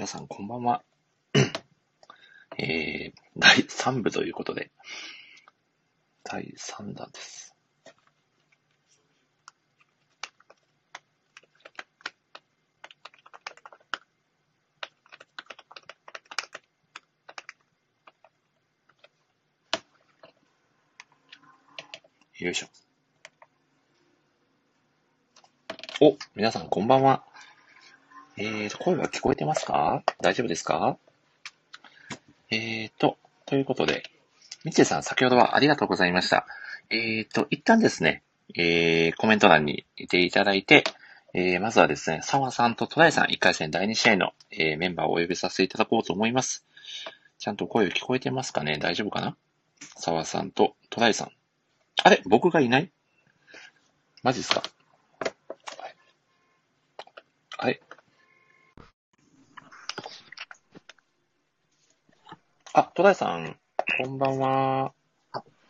皆さんこんばんは。えー、第3部ということで、第3弾です。よいしょ。お、皆さんこんばんは。えーと、声は聞こえてますか？大丈夫ですか？えーと、ということで、みちえさん先ほどはありがとうございました。えーと、一旦ですね、えー、コメント欄にいていただいて、えー、まずはですね、沢さんと戸田井さん1回戦第2試合の、えー、メンバーをお呼びさせていただこうと思います。ちゃんと声聞こえてますかね？大丈夫かな？沢さんと戸田井さん。あれ？僕がいない？マジっすか？あれ？あ、戸田井さん、こんばんは。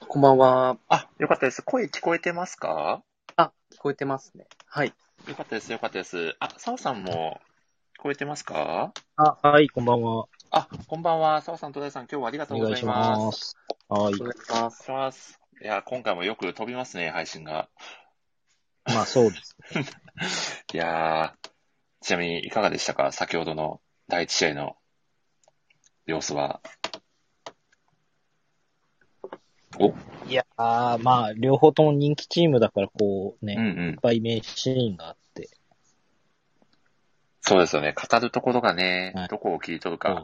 こんばんは。あ、よかったです。声聞こえてますか？あ、聞こえてますね。はい。よかったです、よかったです。あ、澤さんも聞こえてますか？あ、はい、こんばんは。あ、こんばんは。澤さん、戸田井さん、今日はありがとうごお願いしざいます。ます。はいお。願いします。お願いします。いや、今回もよく飛びますね、配信が。まあそうです。いやー、ちなみにいかがでしたか？先ほどの第一試合の様子は。おいやー、まあ、両方とも人気チームだから、こうね、うんうんいっ。ぱい名シーンがあって。そうですよね。語るところがね、はいどこを切り取るか。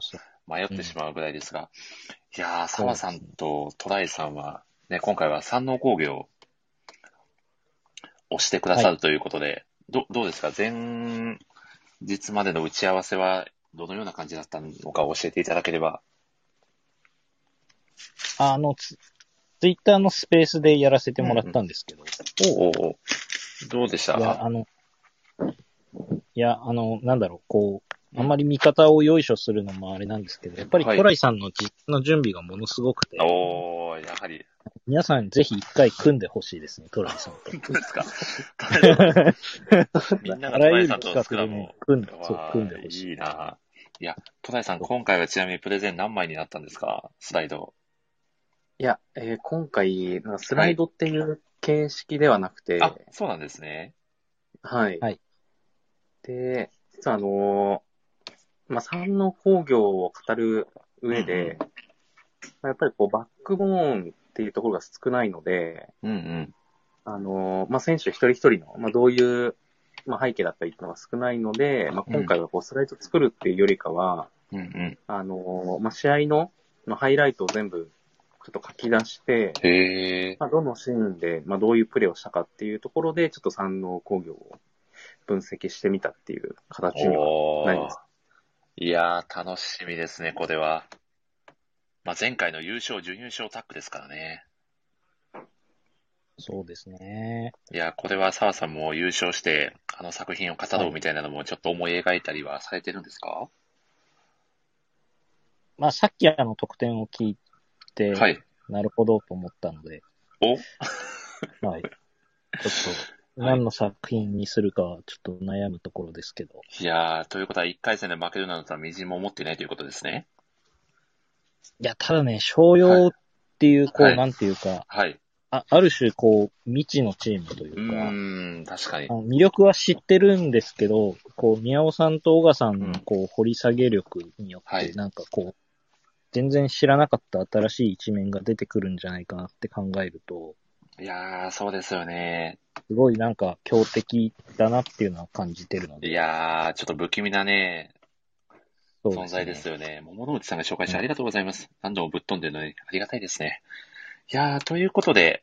迷ってしまうぐらいですが。いやー、澤さんとトライさんは、ね、今回は山王工業を押してくださるということで、ど、どうですか？前日までの打ち合わせは、どのような感じだったのか教えていただければ。あの、ツツイッターのスペースでやらせてもらったんですけど。おうおうおうどうでした？いや、あの、いや、あの、なんだろう、こう、あんまり見方をよいしょするのもあれなんですけど、やっぱりはいトライさんの実の準備がものすごくて、おー、やはり。皆さんぜひ一回組んでほしいですね、トライさんと。ですか？みんながトあらゆるライさんと企画でスクラムをね、組んで、そうわ、組んでほしい。いいな。いや、戸田井さん、今回はちなみにプレゼン何枚になったんですか？スライド。いや、えー今回、なんかスライドっていう形式ではなくて、あ、そうなんですね。はい。はいで、実はあのーまあ、山王工業を語る上で、まあやっぱりこう、バックボーンっていうところが少ないので、うんうん。あのーまあ、選手一人一人の、まあ、どういう、まあ、背景だったりっていうのが少ないので、まあ、今回はこう、スライド作るっていうよりかは、うんうん。あのーまあ、試合の、まあ、ハイライトを全部、ちょっと書き出して。まあ、どのシーンで、まあ、どういうプレーをしたかっていうところで、ちょっと山王工業を分析してみたっていう形にはなります。いやー、楽しみですね、これは。まあ、前回の優勝、準優勝タッグですからね。そうですね。いや、これは澤さんも優勝して、あの作品を語ろうみたいなのもちょっと思い描いたりはされてるんですか？まあ、さっきあの得点を聞いて、はい。なるほどと思ったので、お？はい。ちょっと、何の作品にするかはちょっと悩むところですけど。いやー、ということは1回戦で負けるなんてはみじんも思っていないということですね。いや、ただね、商用っていう、こう、はいなんていうか、はい。あある種、こう、未知のチームといううか、ーん、確かに魅力は知ってるんですけど、こう、宮尾さんと小賀さんうんの、こう、掘り下げ力によって、はいなんかこう、全然知らなかった新しい一面が出てくるんじゃないかなって考えると、いやー、そうですよね。すごいなんか強敵だなっていうのは感じてるので。いやー、ちょっと不気味なね、そう存在ですよね。桃之内さんが紹介してありがとうございます。何度もぶっ飛んでるのにありがたいですね。いやー、ということで、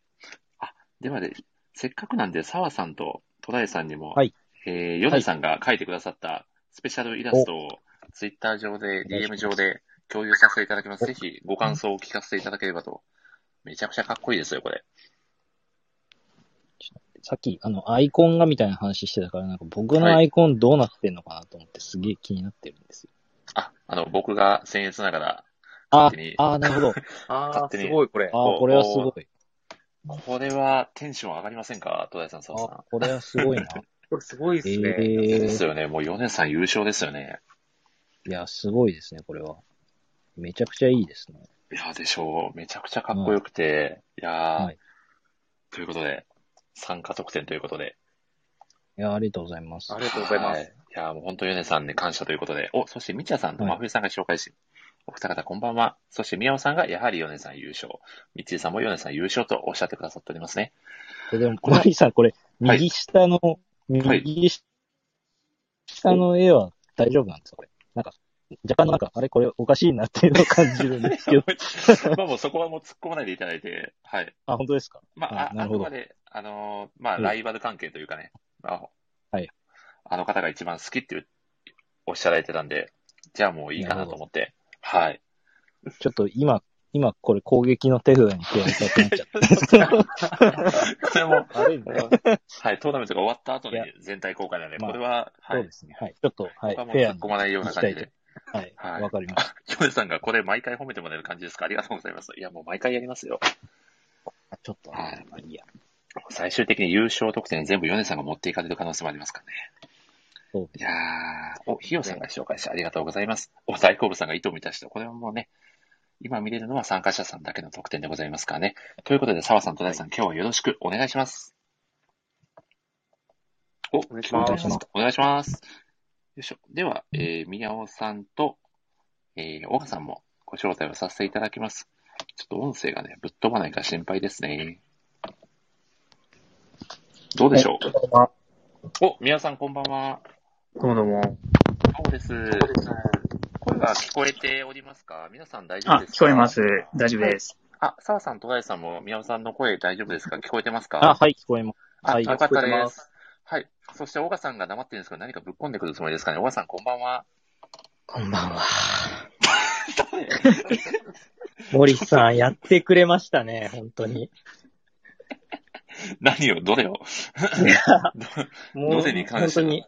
あ、ではで、せっかくなんで、澤さんと戸田井さんにも、はいえー、ヨネさんが書いてくださったスペシャルイラストを、ツイッター上で、DM 上で共有させていただきます。ぜひ、ご感想を聞かせていただければと。めちゃくちゃかっこいいですよ、これ。さっき、あの、アイコンがみたいな話してたから、なんか僕のはいアイコンどうなってんのかなと思ってすげえ気になってるんですよ。あ、あの、僕が僭越ながら、あ勝手に、あー、なるほど。ああ、勝手にすごいこれ。ああ、これはすごい。これはテンション上がりませんか？戸田井さん、澤さんあ。これはすごいな。これすごいですね。えーですよね。もう米さん優勝ですよね。いや、すごいですね、これは。めちゃくちゃいいですね。いや、でしょう。めちゃくちゃかっこよくて、いやー、はいということで、参加特典ということで。いや、ありがとうございます。ありがとうございます。はい。いや、もう本当、ヨネさんに感謝ということで。お、そして、みちやさんとはい真冬さんが紹介し、お二方こんばんは。そして、宮尾さんがやはりヨネさん優勝。みちえさんもヨネさん優勝とおっしゃってくださっておりますね。えでも、小森さん、これ、はい右下の、右下の絵は大丈夫なんですか？これ。なんか、若干のなんか、あれこれおかしいなっていうのを感じるんですけど。まあもうそこはもう突っ込まないでいただいて、はい。あ、本当ですか？まあ、ああなるほどあくまで、あのーまあ、うんライバル関係というかね、まあ、はい。あの方が一番好きっていうおっしゃられてたんで、じゃあもういいかなと思って、はい。ちょっと今、今これ攻撃の手札に加えたくなっちゃった。これも、悪いね。はい、トーナメントが終わった後に全体公開なんで、まあこれは、はいそうで。すね。はい。ちょっと、はい。突っ込まないような感じで。はい。はいわかりました。ヨネさんがこれ毎回褒めてもらえる感じですか？ありがとうございます。いや、もう毎回やりますよ。あちょっと、はいまあいいや。最終的に優勝得点全部ヨネさんが持っていかれる可能性もありますからね。そういやー、お、ヒヨさんが紹介してありがとうございます。お、大好物さんが糸を満たして、これはもうね、今見れるのは参加者さんだけの特典でございますからね。ということで、澤さんと大さん、今日はよろしくお願いします。お、お願いしますお願いします。よいしょ。では、えー、宮尾さんと、えー、岡さんもご招待をさせていただきます。ちょっと音声がね、ぶっ飛ばないか心配ですね。どうでしょう？お、宮尾さんこんばんは。どうもどうも。そうです。声が聞こえておりますか？皆さん大丈夫あ、ですか？聞こえます。大丈夫です。あ、澤さん、戸田さんも宮尾さんの声大丈夫ですか？聞こえてますか？あ、はい、聞こえます。あ、はいよかったで。ますはい。そして、小川さんが黙ってるんですけど、何かぶっ込んでくるつもりですかね？小川さん、こんばんは。こんばんは。森さん、やってくれましたね、本当に。何を、どれを？もう、どれに関して？は本当に、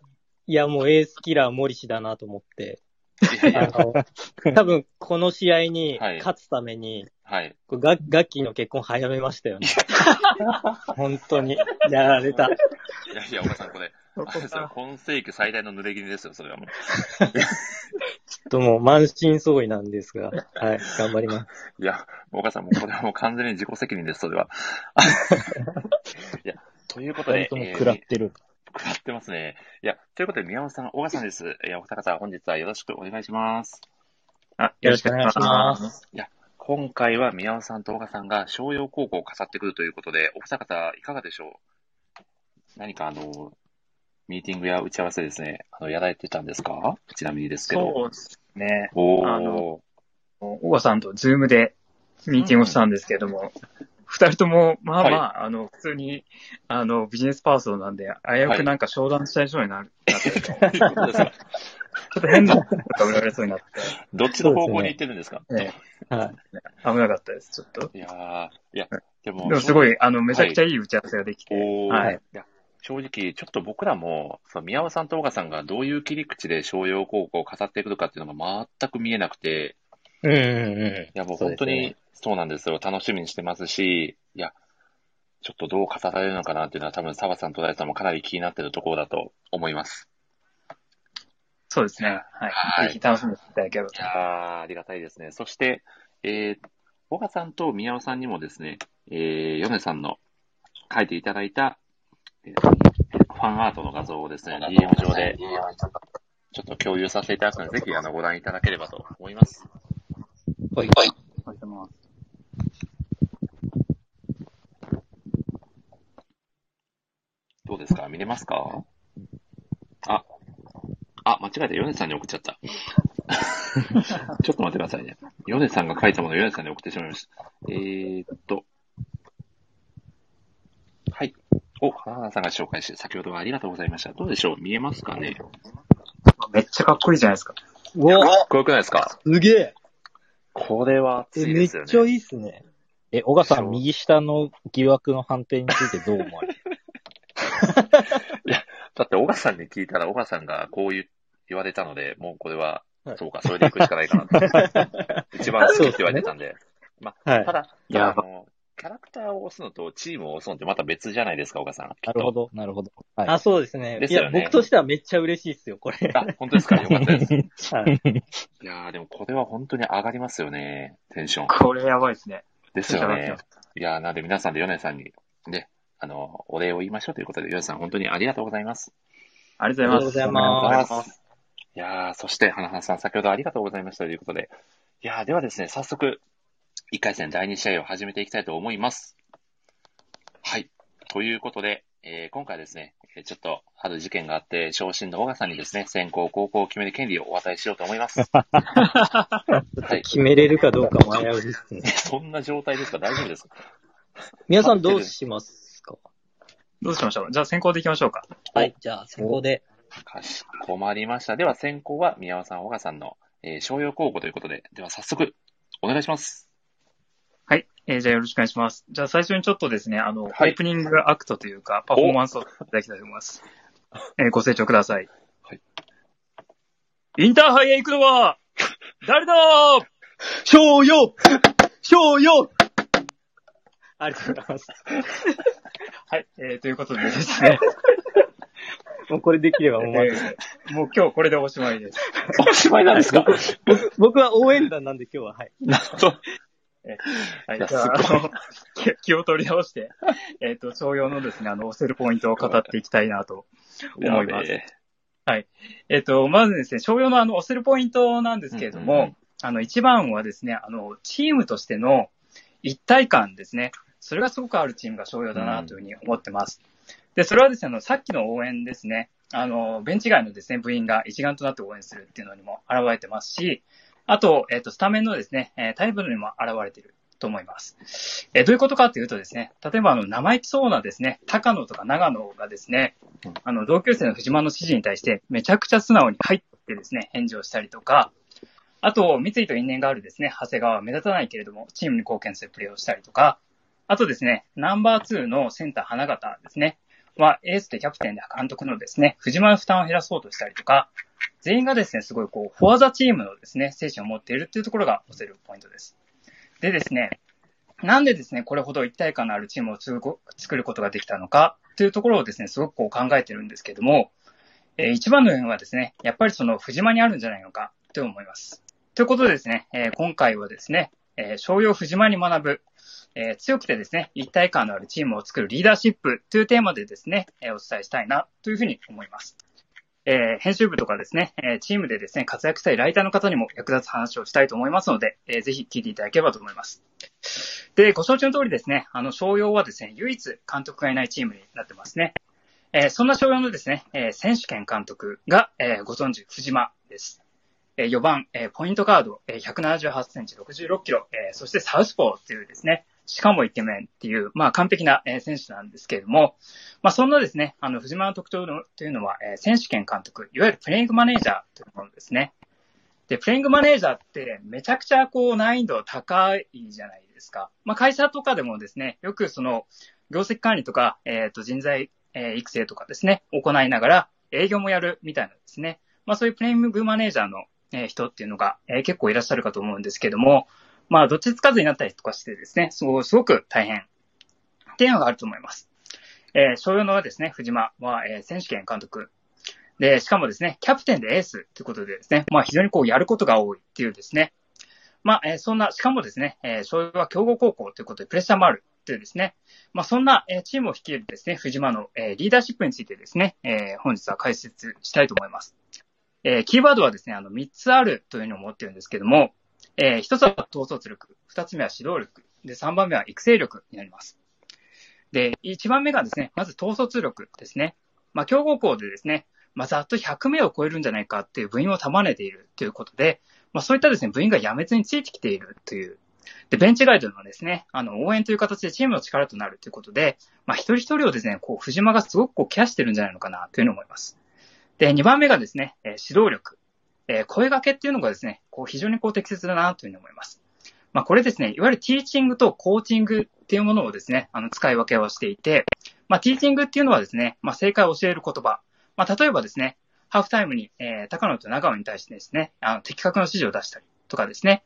いや、もうエースキラー森氏だなと思って、多分この試合にはい勝つために、はい。ガガッキーの結婚早めましたよね。本当に、やられた。いやいや、小川さん、これ、あれですよ、今世紀最大の濡れ衣ですよ、それはもう。ちょっともう満身創痍なんですが、はい、頑張ります。いや、小川さん、もうこれはもう完全に自己責任です、それは。いや、ということでともえー食らってる。食らってますね。いや、ということで、宮尾さん、小川さんです。いや、お二方、本日はよろしくお願いします。あ、よろしくお願いします。今回は宮尾さんと小川さんが翔陽高校を飾ってくるということで、お二方、いかがでしょう？何か、あの、ミーティングや打ち合わせですね、あの、やられてたんですか？ちなみにですけど。そうですね。おーあの。小川さんとズームでミーティングをしたんですけれども、二人とも、まあまあ、あの、普通に、あの、ビジネスパーソンなんで、危うくなんか商談したいそうになる、なって、ちょということですかっと変なことが売られそうになって、どっちの方向に行ってるんですか？えはい。え危なかったです、ちょっと。いやー、いや、でも、でもすごい、あの、めちゃくちゃいい打ち合わせができて、はい。正直、ちょっと僕らも、その宮尾さんと小川さんがどういう切り口で商用高校を語っていくのかっていうのが全く見えなくて、うんうんうん。いや、もう本当にそうなんですよ。楽しみにしてますし、いや、ちょっとどう語られるのかなっていうのは多分澤さんと大さんもかなり気になってるところだと思います。そうですね。ははいい。ぜひ楽しみにしていただければといやー、ありがたいですね。そして、えー、小川さんと宮尾さんにもですね、えー、ヨネさんの書いていただいた、えーファンアートの画像をですね、DM 上で、ちょっと共有させていただくので、ぜひあのご覧いただければと思います。はい。ありがとうございます。どうですか？見れますか？あ、あ、間違えた。ヨネさんに送っちゃった。ちょっと待ってくださいね。ヨネさんが書いたものをヨネさんに送ってしまいました。えーっと。はい。お、花田さんが紹介して、先ほどはありがとうございました。どうでしょう？見えますかね？めっちゃかっこいいじゃないですか。うわ、かっこよくないですか？すげえ。これは熱え、いめっですよね。ちゃいいっすね。え、小川さん、右下の疑惑の判定についてどう思われる？だって、小川さんに聞いたら、小川さんがこう言う言われたので、もうこれは、はいそうか、それで行くしかないかなと。一番好きって言われてたんで。まあ、はいた。だ、いやあの、キャラクターを押すのとチームを押すのってまた別じゃないですか、岡さん。なるほど、なるほど。はい。あ、そうですね。いや、ですよね僕としてはめっちゃ嬉しいっすよ、これ。あ、本当ですか？よかったです。はい。いやー、でもこれは本当に上がりますよね、テンション。これやばいですね。ですよね。いやー、なんで皆さんでヨネさんに、ね、あの、お礼を言いましょうということで、ヨネさん本当にありがとうございます。ありがとうございます。ありがとうございますいやー、そして、花花さん、先ほどありがとうございましたということで。いやー、ではですね、早速、1回戦第2試合を始めていきたいと思います。はい。ということで、えー今回ですね、えーちょっと、ある事件があって、昇進の小川さんにですね、先行高校を決める権利をお与えしようと思います。はい。決めれるかどうか迷うですね。そんな状態ですか？大丈夫ですか？皆さんどうします？かどうしましょう？じゃあ先行でいきましょうか。はい、じゃあ、先行で。かしこまりました。では先行は宮尾さん、小川さんの、えー、商用高校ということで、では早速、お願いします。はい。えーじゃあよろしくお願いします。じゃあ最初にちょっとですね、あの、はいオープニングアクトというか、パフォーマンスをいただきたいと思います。えーご清聴ください。はい。インターハイへ行くのは、誰だ商用商用ありがとうございます。はい。えーということでですね、もうこれできればもうえーもう今日これでおしまいです。おしまいなんですか？僕、僕は応援団なんで今日は、はい。なるほど。はいじゃあ、気気を取り直して、えっ、と、商用のですね、あの、押せるポイントを語っていきたいなと思います。やえっ、と、まずですね、商用のあの、押せるポイントなんですけれども、うんうんうんあの、一番はですね、あの、チームとしての一体感ですね。それがすごくあるチームが商用だなというふうに思ってます。で、それはですね、あの、さっきの応援ですね、あの、ベンチ外のですね、部員が一丸となって応援するっていうのにも現れてますし、あと、えっ、と、スタメンのですね、えータイプにも現れていると思います。えーどういうことかというとですね、例えばあの、生意気そうなですね、高野とか長野がですねうん、あの、同級生の藤間の指示に対してめちゃくちゃ素直に入ってですね、返事をしたりとか、あと、三井と因縁があるですね、長谷川は目立たないけれども、チームに貢献するプレーをしたりとか、あとですね、ナンバー2のセンター花形ですね、は、エースでキャプテンで監督のですね、藤間の負担を減らそうとしたりとか、全員がですね、すごいこう、フォアザチームのですね、精神を持っているっていうところが押せるポイントです。でですね、なんでですね、これほど一体感のあるチームを作ることができたのかというところをですね、すごくこう考えてるんですけども、えー一番の要因はですね、やっぱりその藤間にあるんじゃないのかと思います。ということでですね、えー今回はですね、えー商用藤間に学ぶ、えー強くてですね、一体感のあるチームを作るリーダーシップというテーマでですね、えお伝えしたいなというふうに思います。え編集部とかですね、えチームでですね、活躍したいライターの方にも役立つ話をしたいと思いますので、えーぜひ聞いていただければと思います。で、ご承知の通りですね、あの、商用はですね、唯一監督がいないチームになってますね。えそんな商用のですね、え選手権監督が、えご存知、藤間です。4番、ポイントガード、178センチ、66キロ、そしてサウスポーっていうですね、しかもイケメンっていう、まあ完璧な、選手なんですけれども、まあそんなですね、あの、藤間の特徴というのは、選手権監督、いわゆるプレイングマネージャーというものですね。で、プレイングマネージャーってめちゃくちゃこう難易度高いじゃないですか。まあ会社とかでもですね、よくその、業績管理とか、えっ、と、人材、育成とかですね、行いながら営業もやるみたいなですね。まあそういうプレイングマネージャーの、え人っていうのが、え結構いらっしゃるかと思うんですけども、まあどっちつかずになったりとかしてですね、すごすごく大変っていうのがあると思います。えー、商用のですね、藤間は、え選手権監督。で、しかもですね、キャプテンでエースということでですね、まあ非常にこうやることが多いっていうですね、まあ、えそんな、しかもですね、えー、商用は強豪高校ということでプレッシャーもあるというですね、まあそんな、えチームを率いるですね、藤間の、えリーダーシップについてですね、え本日は解説したいと思います。えーキーワードはですね、あの、3つあるというのを思ってるんですけども、えー1つは統率力、2つ目は指導力、で、3番目は育成力になります。で、1番目がですね、まず統率力ですね。まあ、強豪校でですね、まあ、ざっと100名を超えるんじゃないかっていう部員を束ねているということで、まあ、そういったですね、部員がやめずについてきているという。で、ベンチガイドのですね、あの、応援という形でチームの力となるということで、まあ、一人一人をですね、こう、藤間がすごくこう、ケアしてるんじゃないのかなというのを思います。で、2番目がですね、え指導力。え声掛けっていうのがですね、こう、非常にこう、適切だなというふうに思います。まあ、これですね、いわゆるティーチングとコーチングっていうものをですね、あの、使い分けをしていて、まあ、ティーチングっていうのはですね、まあ、正解を教える言葉。まあ、例えばですね、ハーフタイムに、えー、高野と長尾に対してですね、あの、的確な指示を出したりとかですね。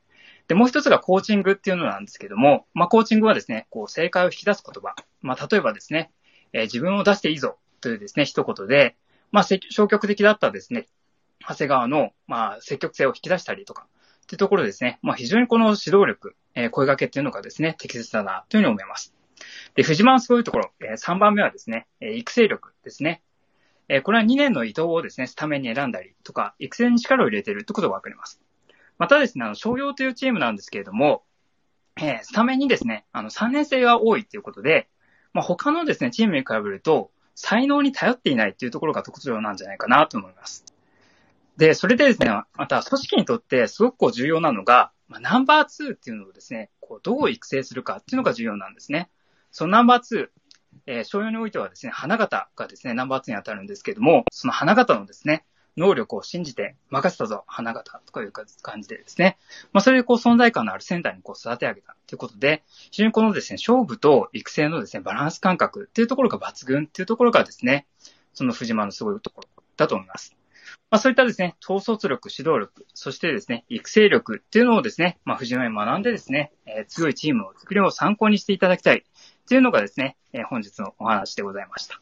で、もう一つがコーチングっていうのなんですけども、まあ、コーチングはですね、こう、正解を引き出す言葉。まあ、例えばですね、えー自分を出していいぞというですね、一言で、まあ、消極的だったですね、長谷川の、まあ、積極性を引き出したりとか、っていうところですね、まあ、非常にこの指導力、えー声掛けっていうのがですね、適切だな、というふうに思います。で、藤間のすごいところ、え3番目はですね、えー育成力ですね。えこれは2年の伊藤をですね、スタメンに選んだりとか、育成に力を入れているってことがわかります。またですね、あの、商業というチームなんですけれども、えスタメンにですね、あの、3年生が多いということで、まあ、他のですね、チームに比べると、才能に頼っていないっていうところが特徴なんじゃないかなと思います。で、それでですね、また組織にとってすごくこう重要なのが、まあ、ナンバー2っていうのをですね、こうどう育成するかっていうのが重要なんですね。そのナンバー2、えー商用においてはですね、花形がですね、ナンバー2に当たるんですけども、その花形のですね、能力を信じて任せたぞ、花形とかいう感じでですね、まあ、それでこう存在感のあるセンターにこう育て上げたということで、非常にこのですね、勝負と育成のですね、バランス感覚っていうところが抜群っていうところがですね、その藤間のすごいところだと思います。まあそういったですね、統率力、指導力、そしてですね、育成力っていうのをですね、まあ藤間に学んでですね、えー強いチームの作りを参考にしていただきたいっていうのがですね、えー本日のお話でございました。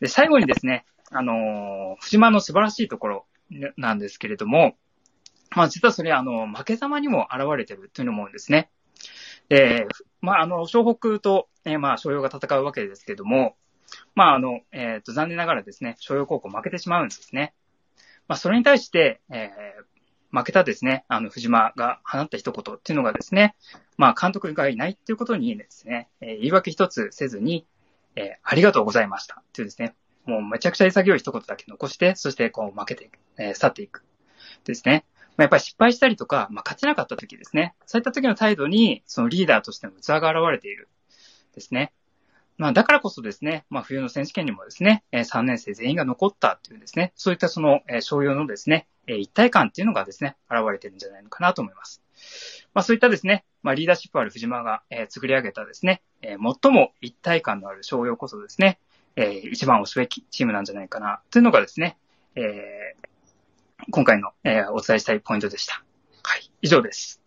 で、最後にですね、あのー藤間の素晴らしいところなんですけれども、まあ実はそれあの、負け様にも現れてるというのも思うんですね。で、まああの、湘北と、えーまあ湘陽が戦うわけですけども、まああの、えっ、と、残念ながらですね、湘陽高校負けてしまうんですね。まあそれに対して、えー負けたですね、あの、藤間が放った一言っていうのがですね、まあ監督がいないっていうことにですね、えー言い訳一つせずに、えーありがとうございましたっていうですね、もうめちゃくちゃ潔い一言だけ残して、そしてこう負けて、えー去っていく。ですね。まあ、やっぱり失敗したりとか、まあ、勝てなかった時ですね。そういった時の態度に、そのリーダーとしての器が現れている。ですね。まあ、だからこそですね、まあ、冬の選手権にもですね、3年生全員が残ったっていうですね、そういったその、え、商用のですね、え一体感っていうのがですね、現れてるんじゃないのかなと思います。まあ、そういったですね、まあ、リーダーシップある藤間が、えー作り上げたですね、えー最も一体感のある商用こそですね、えー一番推すべきチームなんじゃないかな、というのがですね、えー今回の、えーお伝えしたいポイントでした。はい、以上です。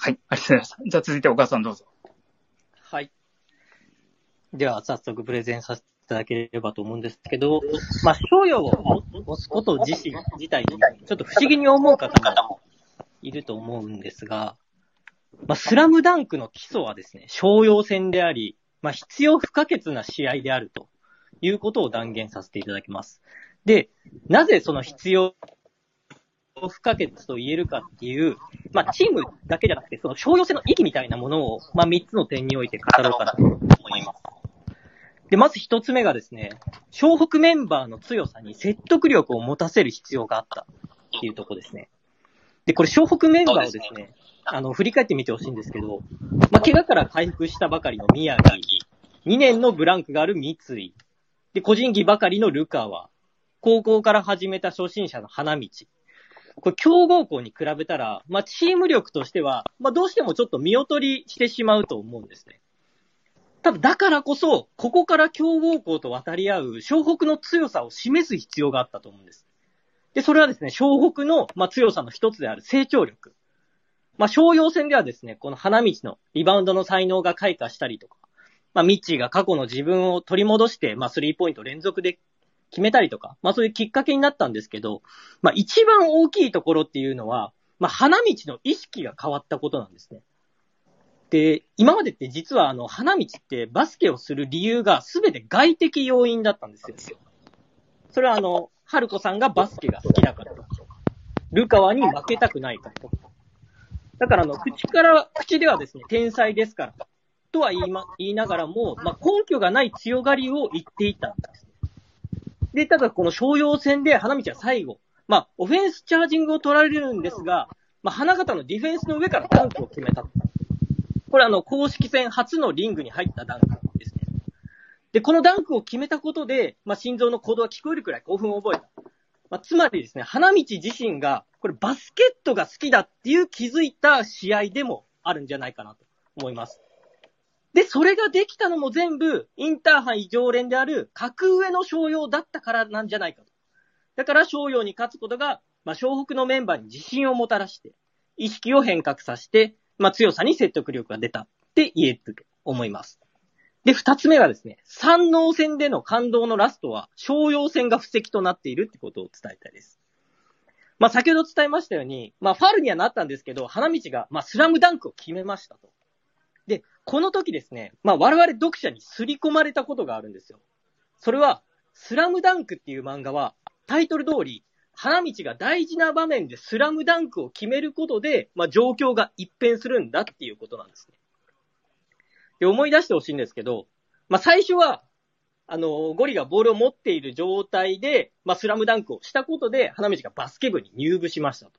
はい、ありがとうございました。じゃあ続いて岡田さんどうぞ。はい。では、早速プレゼンさせていただければと思うんですけど、まあ、商用を押すこと自身、自体に、ちょっと不思議に思う方もいると思うんですが、まあ、スラムダンクの基礎はですね、商用戦であり、まあ、必要不可欠な試合であるということを断言させていただきます。で、なぜその必要不可欠と言えるかっていう、まあ、チームだけじゃなくて、その商用性の域みたいなものを、まあ、3つの点において語ろうかなと思います。で、まず1つ目がですね、湘北メンバーの強さに説得力を持たせる必要があったっていうとこですね。で、これ湘北メンバーをですね、あの、振り返ってみてほしいんですけど、まあ、怪我から回復したばかりの宮城、2年のブランクがある三井、で、個人技ばかりのルカワ、高校から始めた初心者の花道、これ強豪校に比べたら、まあ、チーム力としては、まあ、どうしてもちょっと見劣りしてしまうと思うんですね。ただ、だからこそ、ここから強豪校と渡り合う湘北の強さを示す必要があったと思うんです。で、それはですね、湘北の、まあ、強さの一つである成長力。まあ、商用戦ではですね、この花道のリバウンドの才能が開花したりとか、まあ、ミッチーが過去の自分を取り戻して、まあ、スリーポイント連続で決めたりとか、まあ、そういうきっかけになったんですけど、まあ、一番大きいところっていうのは、まあ、花道の意識が変わったことなんですね。で、今までって実はあの、花道ってバスケをする理由が全て外的要因だったんですよ。それはあの、春子さんがバスケが好きだからとか、ルカワに負けたくないからとか。だからあの、口から、口ではですね、天才ですから、とは言いま、言いながらも、まあ、根拠がない強がりを言っていたんです。で、ただこの商用戦で花道は最後、まあ、オフェンスチャージングを取られるんですが、まあ、花形のディフェンスの上からダンクを決めた。これあの、公式戦初のリングに入ったダンクですね。で、このダンクを決めたことで、まあ、心臓の鼓動が聞こえるくらい興奮を覚えた。まあ、つまりですね、花道自身が、これバスケットが好きだっていう気づいた試合でもあるんじゃないかなと思います。で、それができたのも全部、インターハイ常連である格上の商用だったからなんじゃないかと。だから、商用に勝つことが、まあ、湘北のメンバーに自信をもたらして、意識を変革させて、まあ、強さに説得力が出たって言えると思います。で、二つ目はですね、山王戦での感動のラストは、商用戦が布石となっているってことを伝えたいです。まあ、先ほど伝えましたように、まあ、ファールにはなったんですけど、花道が、まあ、スラムダンクを決めましたと。で、この時ですね、まあ、我々読者に刷り込まれたことがあるんですよ。それは、スラムダンクっていう漫画は、タイトル通り、花道が大事な場面でスラムダンクを決めることで、まあ、状況が一変するんだっていうことなんですね。で、思い出してほしいんですけど、まあ、最初は、あの、ゴリがボールを持っている状態で、まあ、スラムダンクをしたことで、花道がバスケ部に入部しましたと。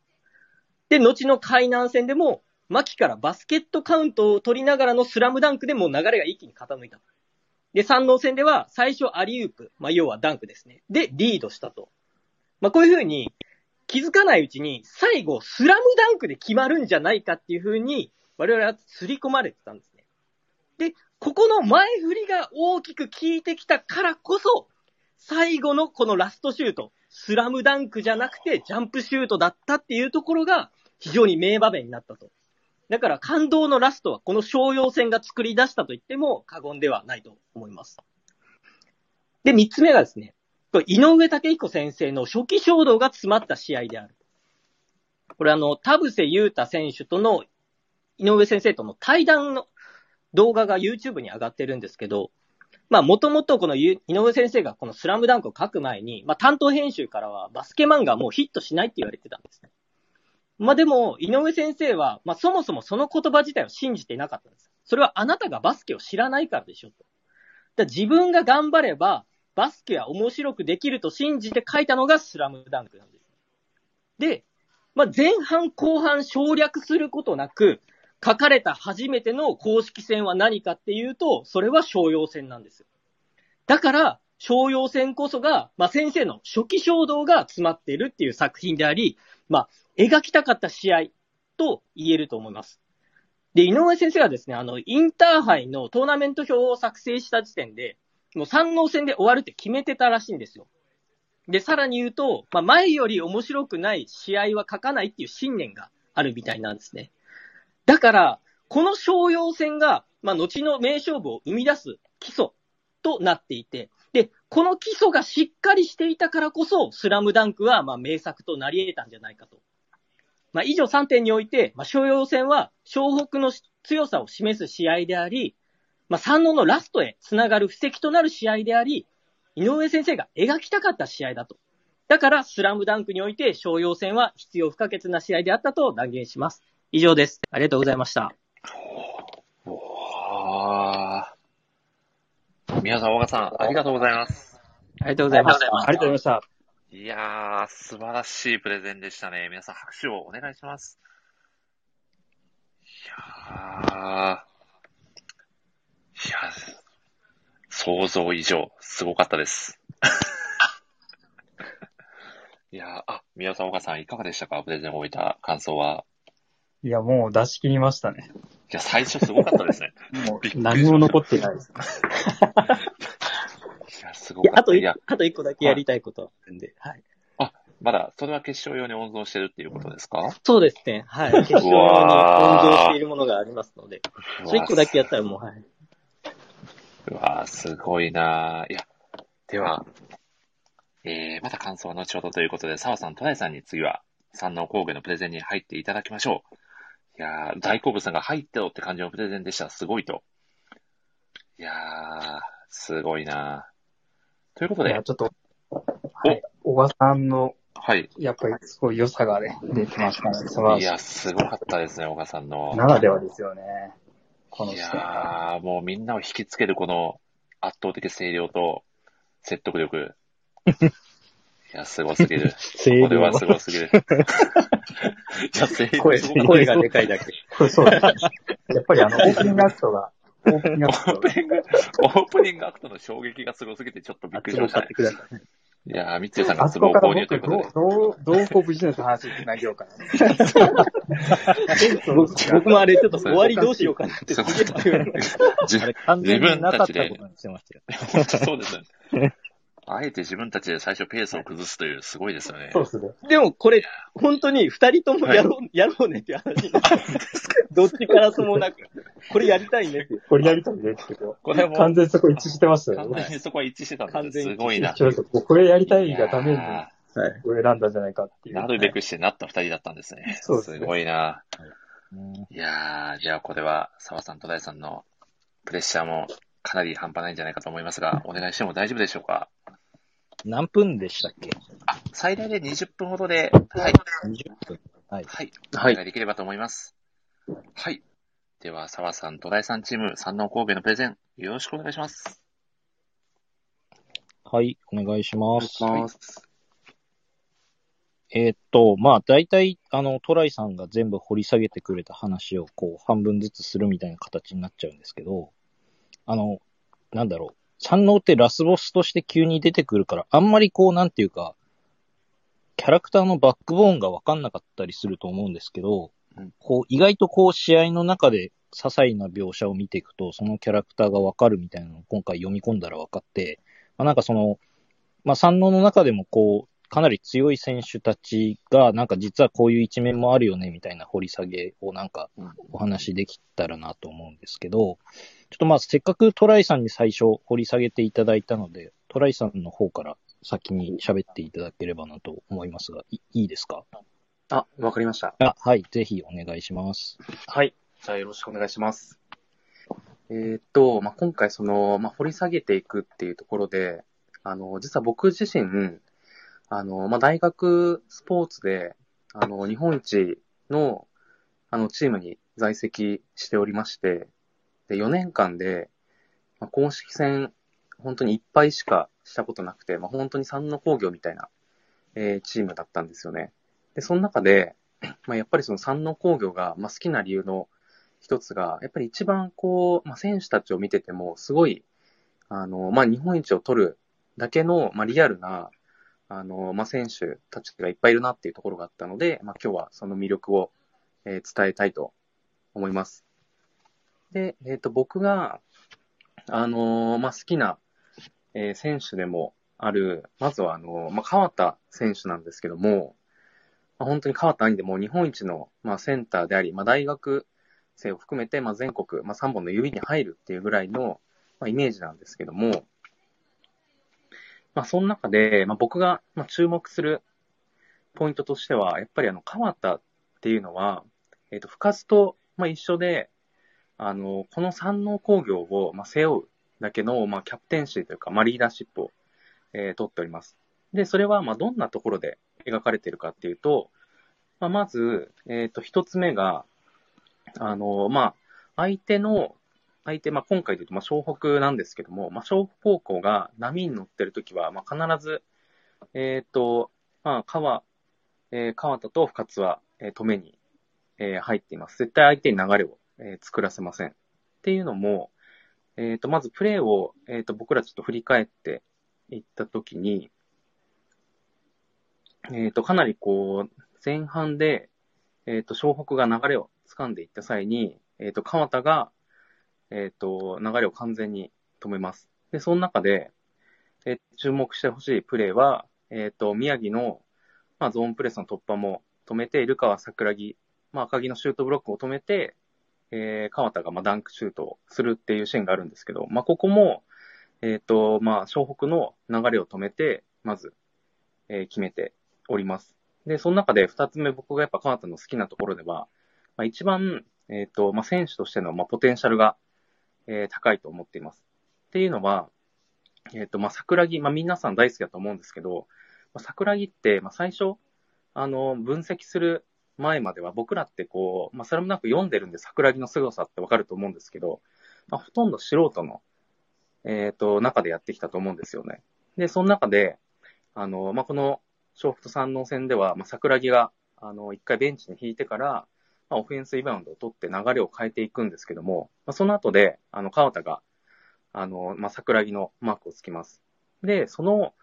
で、後の海南戦でも、牧からバスケットカウントを取りながらのスラムダンクでもう流れが一気に傾いた。で、三能戦では最初アリウープ、まあ、要はダンクですね。で、リードしたと。まあ、こういう風に気づかないうちに最後スラムダンクで決まるんじゃないかっていう風に我々は刷り込まれてたんですね。で、ここの前振りが大きく効いてきたからこそ、最後のこのラストシュート、スラムダンクじゃなくてジャンプシュートだったっていうところが非常に名場面になったと。だから感動のラストはこの商用戦が作り出したと言っても過言ではないと思います。で、三つ目がですね、井上武彦先生の初期衝動が詰まった試合である。これあの、田臥勇太選手との井上先生との対談の動画が YouTube に上がってるんですけど、まあもともとこの井上先生がこのスラムダンクを書く前に、まあ担当編集からはバスケ漫画はもうヒットしないって言われてたんですね。まあでも、井上先生は、まあそもそもその言葉自体を信じていなかったんです。それはあなたがバスケを知らないからでしょと。だ自分が頑張れば、バスケは面白くできると信じて書いたのがスラムダンクなんです。で、まあ前半後半省略することなく、書かれた初めての公式戦は何かっていうと、それは商用戦なんですよ。だから、商用戦こそが、まあ、先生の初期衝動が詰まっているっていう作品であり、まあ、描きたかった試合と言えると思います。で、井上先生はですね、あの、インターハイのトーナメント表を作成した時点で、もう三能戦で終わるって決めてたらしいんですよ。で、さらに言うと、まあ、前より面白くない試合は書かないっていう信念があるみたいなんですね。だから、この商用戦が、まあ、後の名勝負を生み出す基礎となっていて、で、この基礎がしっかりしていたからこそ、スラムダンクは、まあ、名作となり得たんじゃないかと。まあ、以上3点において、まあ、商用戦は、湘北の強さを示す試合であり、まあ、三能のラストへつながる布石となる試合であり、井上先生が描きたかった試合だと。だから、スラムダンクにおいて、商用戦は必要不可欠な試合であったと断言します。以上です。ありがとうございました。わー。宮沢岡さん、ありがとうございます。ありがとうございました。ありがとうございました。いやー、素晴らしいプレゼンでしたね。皆さん拍手をお願いします。いやー、いや、想像以上、すごかったです。いやー、あ、宮沢岡さん、いかがでしたか？プレゼンを終えた感想は。いや、もう出し切りましたね。いや、最初すごかったですね。もう何も残ってないです。いや、すごかった。あと一いや、あと一個だけやりたいことあるんで、はい。まだ、それは決勝用に温存してるっていうことですか？そうですね。はい。決勝に温存しているものがありますので、それ一個だけやったらもう、はい。うわー、すごいなーいや、では、えー、また感想は後ほどということで、澤さん、戸田井さんに次は、三能工芸のプレゼンに入っていただきましょう。いやー、大好物さんが入ってよって感じのプレゼンでした。すごいと。いやー、すごいなーということでいや、、ちょっと、はい。小川さんの、はい。やっぱりすごい良さがね、出てましたね。い。いや、すごかったですね、小川さんの。ならではですよね。このい。やー、もうみんなを引きつけるこの圧倒的声量と説得力。いや、すごすぎる。声これはすごすぎる。いや、声量声、がでかいだけ。そうですね。やっぱりあの、オープニングアクトが、オープニングアオクトープニング、オープニングアクトの衝撃がすごすぎてちょっとびっくりしましたねい。いやー、三井さんが壺を購入という僕、ことで。どう、どう、どうこうビジネスの話つなげようかな。僕僕もあれちょっと終わりどうしようかなってすげえ自あれ完全になかったことにしてましたよ。本当そうですね。あえて自分たちで最初ペースを崩すという、すごいですよね。そうですね。でもこれ、本当に二人ともやろう、やろうねっていう話になってどっちからともなく、これやりたいねって。これやりたいねってここれもう。完全にそこ一致してましたよ完ね。全にそこは一致してたんですすごいな。これやりたいがために、はい。これ選んだんじゃないかっていう。ーなるべくしてなった二人だったんですね。そうですねすごいな。うんいやー、じゃあこれは澤さん、戸田井さんのプレッシャーもかなり半端ないんじゃないかと思いますが、お願いしても大丈夫でしょうか？何分でしたっけ？最大で20分ほどで、はい、?20 分。はい。はい、おはい願いできればと思います。はい。では、澤さん、戸田井さんチーム、山王神戸のプレゼン、よろしくお願いします。はい、お願いしお願います。します。えーっと、まあ、大体、あの、トライさんが全部掘り下げてくれた話を、こう、半分ずつするみたいな形になっちゃうんですけど、あの、なんだろう、山王ってラスボスとして急に出てくるから、あんまりこう、なんていうか、キャラクターのバックボーンがわかんなかったりすると思うんですけどうん、こう、意外とこう、試合の中で、些細な描写を見ていくと、そのキャラクターがわかるみたいなのを今回読み込んだら分かって、まあ、なんかその、まあ、山王の中でもこう、かなり強い選手たちが、なんか実はこういう一面もあるよね、みたいな掘り下げをなんかうんお話できたらなと思うんですけど、ちょっとまあせっかくトライさんに最初掘り下げていただいたので、トライさんの方から先に喋っていただければなと思いますが、いいいですか？あ、わかりました。あ、はい、ぜひお願いします。はい。じゃあよろしくお願いします。えーっと、まあ、今回その、まあ、掘り下げていくっていうところで、あの、実は僕自身、あの、まあ、大学スポーツで、あの、日本一の、あの、チームに在籍しておりまして、で、4年間で、まあ、公式戦、本当にいっぱいしかしたことなくて、まあ、本当に三の工業みたいな、えーチームだったんですよね。で、その中で、まあ、やっぱりその三の工業が、まあ、好きな理由の一つが、やっぱり一番こう、まあ、選手たちを見てても、すごい、あの、まあ、日本一を取るだけの、まあ、リアルな、あの、まあ、選手たちがいっぱいいるなっていうところがあったので、まあ、今日はその魅力を、えー伝えたいと思います。で、えっ、と、僕が、あのまあ、好きな、えー選手でもある、まずはあのまあ、川田選手なんですけども、まあ、本当に川田兄でも日本一の、まあ、センターであり、まあ、大学生を含めて、まあ、全国、まあ、3本の指に入るっていうぐらいの、まあ、イメージなんですけども、まあ、その中で、まあ、僕が、まあ、注目するポイントとしては、やっぱりあの、川田っていうのは、えっ、と、深津と、まあ、一緒で、あの、この山王工業を、まあ、背負うだけの、まあ、キャプテンシーというか、まあ、リーダーシップを、えー取っております。で、それは、まあ、どんなところで描かれているかっていうと、まあ、まず、えっ、と、一つ目が、あの、まあ、相手の、相手、まあ、今回で言うと、まあ、湘北なんですけども、まあ、湘北高校が波に乗ってるときは、まあ、必ず、えっ、と、まあ、川、えー川田と深津は、えー止めに、えー入っています。絶対相手に流れを、えー作らせません。っていうのも、えっ、と、まずプレーを、えっ、と、僕らちょっと振り返っていったときに、えっ、と、かなりこう、前半で、えっ、と、湘北が流れを掴んでいった際に、えっ、と、川田が、えっ、と、流れを完全に止めます。で、その中で、えー注目してほしいプレーは、えっ、と、宮城の、まあ、ゾーンプレスの突破も止めて、ルカワ桜木、まあ、赤木のシュートブロックを止めて、えー、川田がまあダンクシュートをするっていうシーンがあるんですけど、まあ、ここも、えっ、と、まあ、湘北の流れを止めて、まず、えー決めております。で、その中で二つ目僕がやっぱ川田の好きなところでは、まあ、一番、えっ、と、まあ、選手としての、ま、ポテンシャルが、えー高いと思っています。っていうのは、えっ、と、まあ、桜木、まあ、皆さん大好きだと思うんですけど、まあ、桜木って、ま、最初、あの、分析する前までは僕らってこう、まあ、それもなく読んでるんで桜木の凄さってわかると思うんですけど、まあ、ほとんど素人の、えっ、と、中でやってきたと思うんですよね。で、その中で、あの、まあ、この、笑福と山王戦では、まあ、桜木が、あの、一回ベンチに引いてから、まあ、オフェンスリバウンドを取って流れを変えていくんですけども、まあ、その後で、あの、川田が、あの、まあ、桜木のマークをつきます。で、その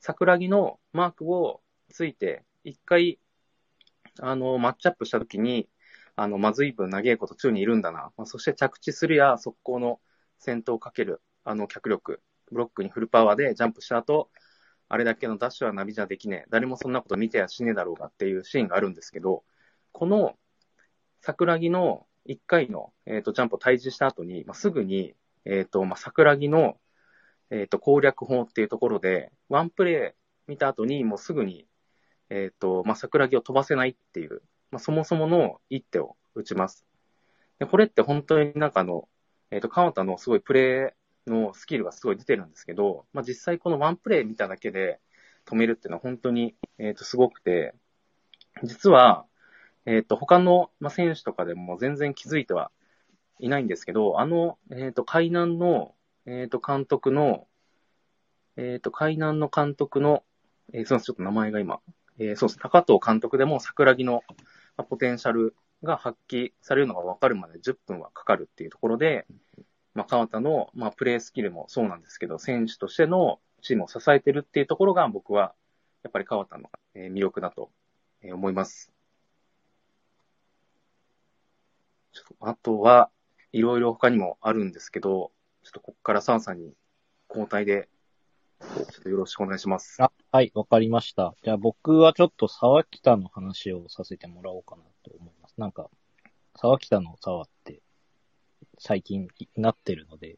桜木のマークをついて、一回、あの、マッチアップしたときに、あの、まずい分長いこと宙にいるんだな。まあ、そして着地するや速攻の先頭をかける、あの、脚力、ブロックにフルパワーでジャンプした後、あれだけのダッシュはナビじゃできねえ。誰もそんなこと見てやしねえだろうがっていうシーンがあるんですけど、この桜木の1回の、えー、とジャンプを退治した後に、まあ、すぐに、えっ、と、まあ、桜木の、えっ、と、攻略法っていうところで、ワンプレイ見た後に、もうすぐに、えっ、と、まあ、桜木を飛ばせないっていう、まあ、そもそもの一手を打ちます。で、これって本当になんかあの、えっ、と、川田のすごいプレイのスキルがすごい出てるんですけど、まあ、実際このワンプレイ見ただけで止めるっていうのは本当に、えっ、と、すごくて、実は、えっ、と、他の、まあ、選手とかでも全然気づいてはいないんですけど、あの、えっ、と、海南の、えっ、と、監督の、えっ、と、海南の監督の、えー、すみません、ちょっと名前が今、えー、そうです。高藤監督でも桜木の、ポテンシャルが発揮されるのが分かるまで10分はかかるっていうところで、まあ、川田の、まあ、プレースキルもそうなんですけど、選手としてのチームを支えてるっていうところが僕は、やっぱり川田の、魅力だと、思います。ちょっとあとは、いろいろ他にもあるんですけど、ちょっとここから澤さんに交代で、ちょっとよろしくお願いします。あ、はい、わかりました。じゃあ僕はちょっと沢北の話をさせてもらおうかなと思います。なんか、沢北の沢って、最近なってるので、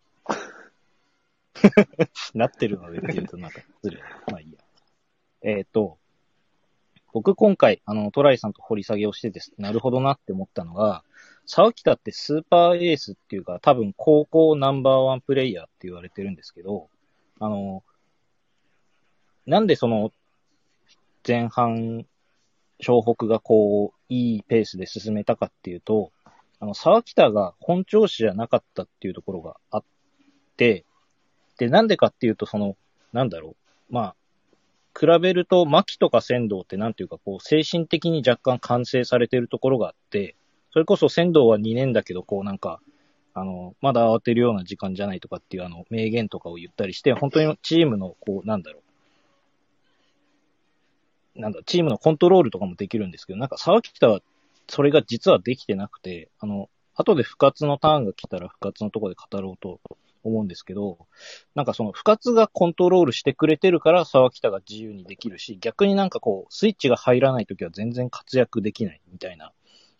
なってるのでって言うとなんか失礼。まあいいや。えっ、と、僕今回、あの、トライさんと掘り下げをしてです。なるほどなって思ったのが、沢北ってスーパーエースっていうか、多分高校ナンバーワンプレイヤーって言われてるんですけど、あの、なんでその、前半、湘北がこう、いいペースで進めたかっていうと、あの、沢北が本調子じゃなかったっていうところがあって、で、なんでかっていうと、その、なんだろう、まあ、比べると、牧とか仙道ってなんていうか、こう、精神的に若干完成されてるところがあって、それこそ仙道は2年だけど、こうなんか、あの、まだ慌てるような時間じゃないとかっていうあの、名言とかを言ったりして、本当にチームの、こう、なんだろう。なんだ、チームのコントロールとかもできるんですけど、なんか沢北は、それが実はできてなくて、あの、後で不活のターンが来たら不活のところで語ろうと思うんですけど、なんかその不活がコントロールしてくれてるから沢北が自由にできるし、逆になんかこう、スイッチが入らないときは全然活躍できないみたいな、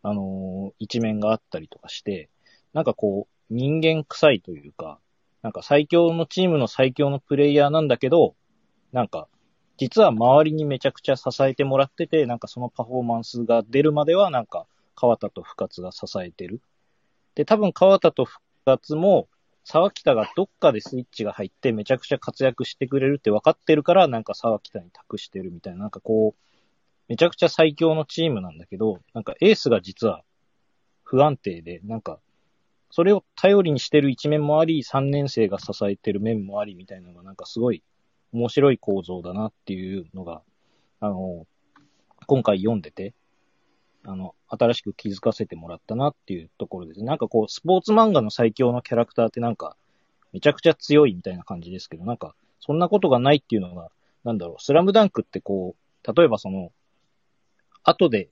あのー一面があったりとかして、なんかこう、人間臭いというか、なんか最強のチームの最強のプレイヤーなんだけど、なんか、実は周りにめちゃくちゃ支えてもらってて、なんかそのパフォーマンスが出るまでは、なんか、川田と深津が支えてる。で、多分川田と深津も、沢北がどっかでスイッチが入ってめちゃくちゃ活躍してくれるって分かってるから、なんか沢北に託してるみたいな、なんかこう、めちゃくちゃ最強のチームなんだけど、なんかエースが実は不安定で、なんか、それを頼りにしてる一面もあり、3年生が支えてる面もありみたいなのが、なんかすごい面白い構造だなっていうのが、あの、今回読んでて、あの、新しく気づかせてもらったなっていうところです。なんかこう、スポーツ漫画の最強のキャラクターってなんか、めちゃくちゃ強いみたいな感じですけど、なんか、そんなことがないっていうのが、なんだろう、スラムダンクってこう、例えばその、後で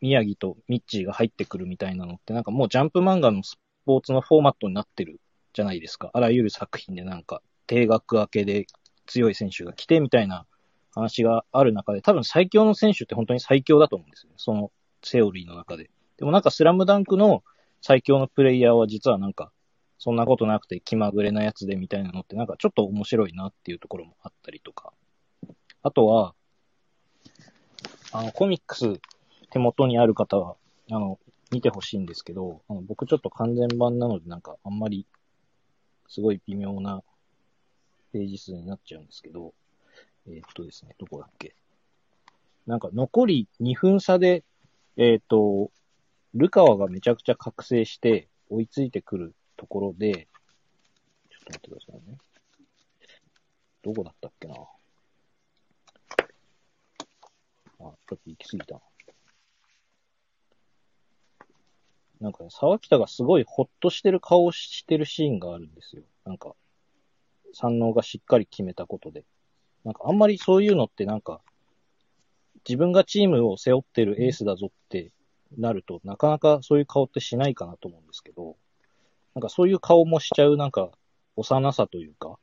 宮城とミッチーが入ってくるみたいなのって、なんかもうジャンプ漫画のスポーツのフォーマットになってるじゃないですか。あらゆる作品でなんか、定額明けで強い選手が来てみたいな話がある中で、多分最強の選手って本当に最強だと思うんですよ。そのセオリーの中で。でもなんかスラムダンクの最強のプレイヤーは実はなんか、そんなことなくて気まぐれなやつでみたいなのってなんかちょっと面白いなっていうところもあったりとか。あとは、あの、コミックス手元にある方は、あの、見てほしいんですけど、あの僕ちょっと完全版なのでなんかあんまり、すごい微妙なページ数になっちゃうんですけど、えーっとですね、どこだっけ。なんか残り2分差で、えーっと、ルカワがめちゃくちゃ覚醒して追いついてくるところで、ちょっと待ってくださいね。どこだったっけな。あ、ちょっと行き過ぎたな。んかね、沢北がすごいほっとしてる顔をしてるシーンがあるんですよ。なんか、三能がしっかり決めたことで。なんかあんまりそういうのってなんか、自分がチームを背負ってるエースだぞってなると、なかなかそういう顔ってしないかなと思うんですけど、なんかそういう顔もしちゃうなんか、幼さというか、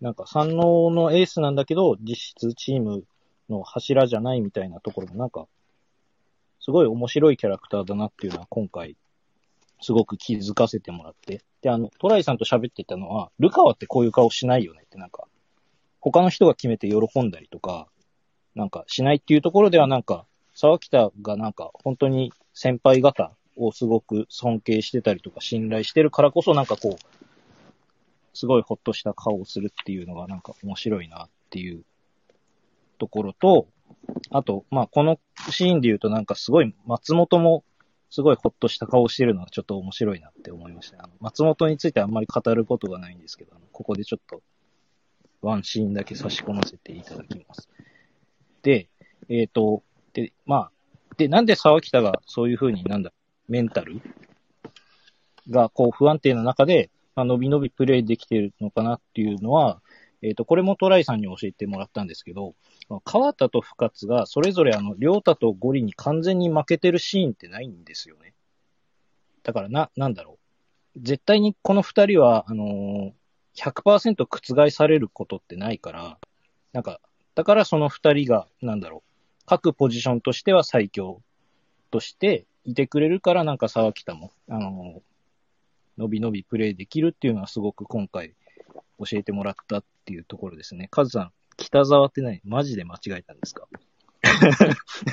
なんか三能のエースなんだけど、実質チームの柱じゃないみたいなところもなんか、すごい面白いキャラクターだなっていうのは今回、すごく気づかせてもらって。で、あの、トライさんと喋ってたのは、ルカワってこういう顔しないよねってなんか、他の人が決めて喜んだりとか、なんかしないっていうところではなんか、沢北がなんか本当に先輩方をすごく尊敬してたりとか信頼してるからこそなんかこう、すごいほっとした顔をするっていうのがなんか面白いなっていうところと、あと、まあこのシーンで言うとなんかすごい松本もすごいほっとした顔をしてるのはちょっと面白いなって思いました。松本についてあんまり語ることがないんですけど、ここでちょっとワンシーンだけ差し込ませていただきます。で、えっ、と、で、まあ、で、なんで沢北がそういう風になんだ、メンタル？がこう不安定な中で、まあ、伸び伸びプレイできてるのかなっていうのは、えっ、と、これもトライさんに教えてもらったんですけど、まあ川田と深津がそれぞれあの、りょうたとゴリに完全に負けてるシーンってないんですよね。だからな、なんだろう。絶対にこの二人は、あのー100%覆されることってないから、なんか、だからその二人が、なんだろう、各ポジションとしては最強としていてくれるから、なんか沢北も、あの、伸び伸びプレイできるっていうのはすごく今回教えてもらったっていうところですね。カズさん、北沢って何？マジで間違えたんですか？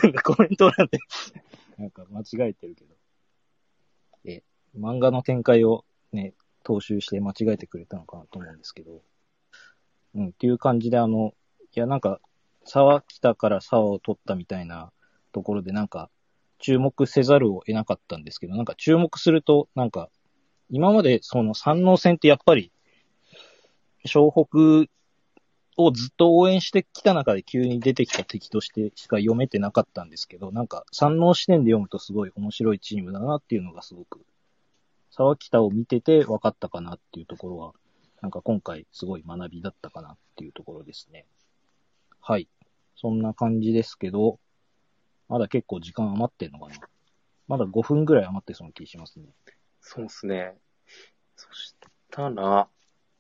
なんかコメント欄で、なんか間違えてるけど。え、漫画の展開をね、踏襲して間違えてくれたのかなと思うんですけど。うん、っていう感じであの、いやなんか、沢北から沢を取ったみたいなところでなんか、注目せざるを得なかったんですけど、なんか注目すると、なんか、今までその三能戦ってやっぱり、湘北をずっと応援してきた中で急に出てきた敵としてしか読めてなかったんですけど、なんか三能視点で読むとすごい面白いチームだなっていうのがすごく、沢北を見てて分かったかなっていうところは、なんか今回すごい学びだったかなっていうところですね。はい。そんな感じですけど、まだ結構時間余ってんのかな？まだ5分ぐらい余ってそうな気しますね。そうですね。そしたら、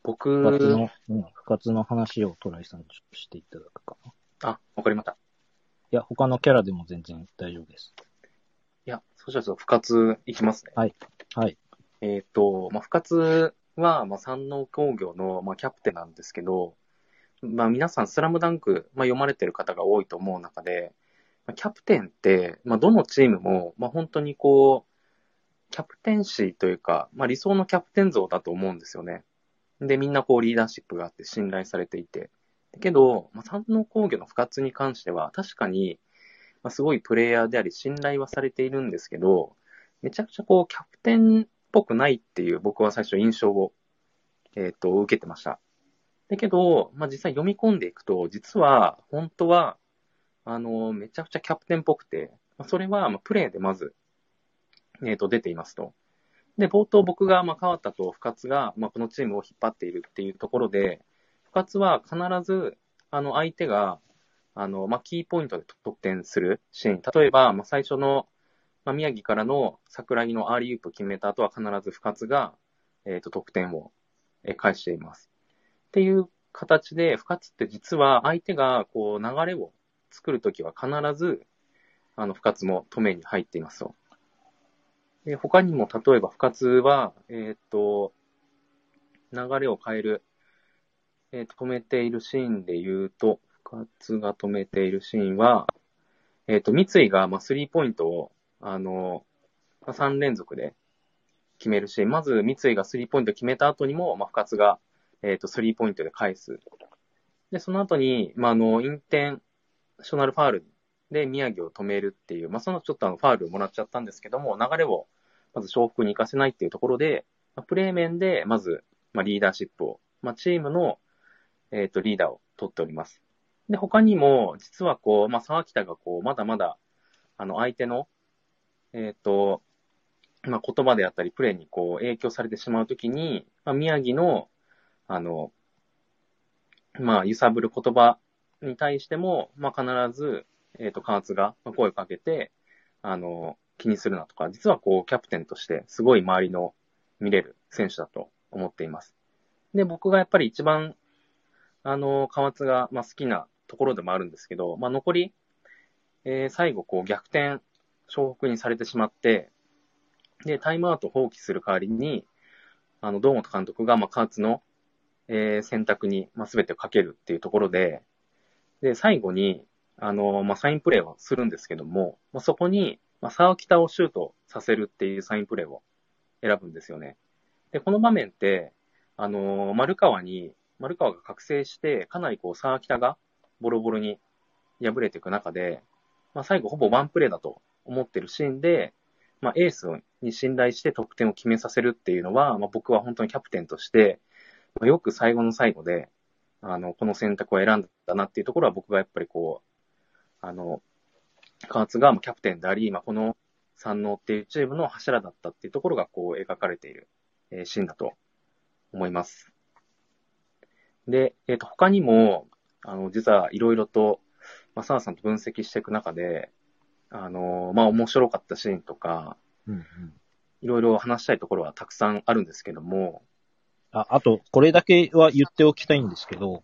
僕、不活の、うん、不活の話をトライさんにしていただくかな。いあ、わかりました。や、他のキャラでも全然大丈夫です。いや、そしたらちょっと、不活いきますね。はい。えっ、と、まあ、不活は、まあ、山王工業の、まあ、キャプテンなんですけど、まあ、皆さん、スラムダンク、まあ、読まれてる方が多いと思う中で、まあ、キャプテンって、まあ、どのチームも、まあ、本当にこう、キャプテンシーというか、まあ、理想のキャプテン像だと思うんですよね。で、みんなこう、リーダーシップがあって信頼されていて。けど、まあ、山王工業の不活に関しては、確かに、まあ、すごいプレイヤーであり、信頼はされているんですけど、めちゃくちゃこう、キャプテンっぽくないっていう僕は最初印象を、えっ、と、受けてました。だけど、まあ、実際読み込んでいくと、実は、本当は、あの、めちゃくちゃキャプテンっぽくて、まあ、それは、まあ、プレイでまず、えっ、と、出ていますと。で、冒頭僕が、まあ、川田と深津が、まあ、このチームを引っ張っているっていうところで、深津は必ず、あの、相手が、あの、まあ、キーポイントで得点するシーン。例えば、まあ、最初の、まあ、宮城からの桜木のアーリーウープ決めた後は必ず深津が、えっ、と、得点を、え返しています。っていう形で、深津って実は相手が、こう、流れを作るときは必ず、あの、深津も止めに入っていますと。で、他にも、例えば深津は、えっ、と、流れを変える、えっ、と、止めているシーンで言うと、深津が止めているシーンは、えっ、と、三井が、まあ、スリーポイントを、あの、まあ、3連続で決めるし、まず三井がスリーポイント決めた後にも、まあ、深津が、えっ、と、スリーポイントで返す。で、その後に、まあ、あの、インテンショナルファールで宮城を止めるっていう、まあ、そのちょっとあの、ファールをもらっちゃったんですけども、流れを、まず重複に行かせないっていうところで、まあ、プレー面で、まず、まあ、リーダーシップを、まあ、チームの、えっ、と、リーダーを取っております。で、他にも、実はこう、まあ、沢北がこう、まだまだ、あの、相手の、えっ、と、まあ、言葉であったり、プレーにこう、影響されてしまうときに、まあ、宮城の、あの、まあ、揺さぶる言葉に対しても、まあ、必ず、えっ、と、加圧が声をかけて、あの、気にするなとか、実はこう、キャプテンとして、すごい周りの見れる選手だと思っています。で、僕がやっぱり一番、あの、河津が、まあ、好きなところでもあるんですけど、まあ、残り、えー最後、こう、逆転、湘北にされてしまって、で、タイムアウト放棄する代わりに、あの、堂本監督が、まあ、河津の、えー選択に、まあ、全てをかけるっていうところで、で、最後に、あの、まあ、サインプレーをするんですけども、まあ、そこに、まあ、沢北をシュートさせるっていうサインプレーを選ぶんですよね。で、この場面って、あの、丸川に、丸川が覚醒して、かなりこう、沢北がボロボロに敗れていく中で、まあ、最後ほぼワンプレーだと思ってるシーンで、まあ、エースに信頼して得点を決めさせるっていうのは、まあ、僕は本当にキャプテンとして、まあよく最後の最後で、あの、この選択を選んだなっていうところは僕がやっぱりこう、あの、河津がまあキャプテンであり、まあ、この山王っていうチームの柱だったっていうところがこう描かれている、えーシーンだと思います。で、えっ、と、他にも、あの、実はいろいろと、まあ、澤さんと分析していく中で、あの、まあ、面白かったシーンとか、うんうん。いろいろ話したいところはたくさんあるんですけども、あ、あと、これだけは言っておきたいんですけど、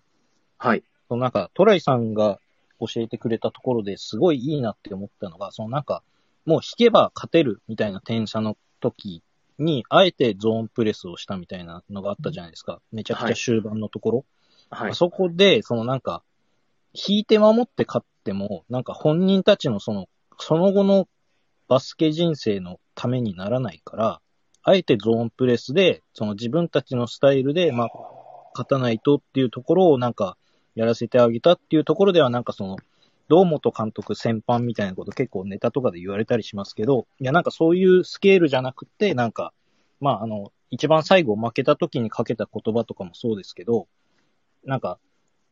はい。そのなんか、トライさんが教えてくれたところですごいいいなって思ったのが、そのなんか、もう引けば勝てるみたいな点差の時に、あえてゾーンプレスをしたみたいなのがあったじゃないですか。めちゃくちゃ終盤のところ。はいあ。そこで、そのなんか、引いて守って勝っても、なんか本人たちのその、その後のバスケ人生のためにならないから、あえてゾーンプレスで、その自分たちのスタイルで、まあ、勝たないとっていうところをなんか、やらせてあげたっていうところではなんかその、堂本監督先般みたいなこと結構ネタとかで言われたりしますけど、いやなんかそういうスケールじゃなくて、なんか、まああの、一番最後負けた時にかけた言葉とかもそうですけど、なんか、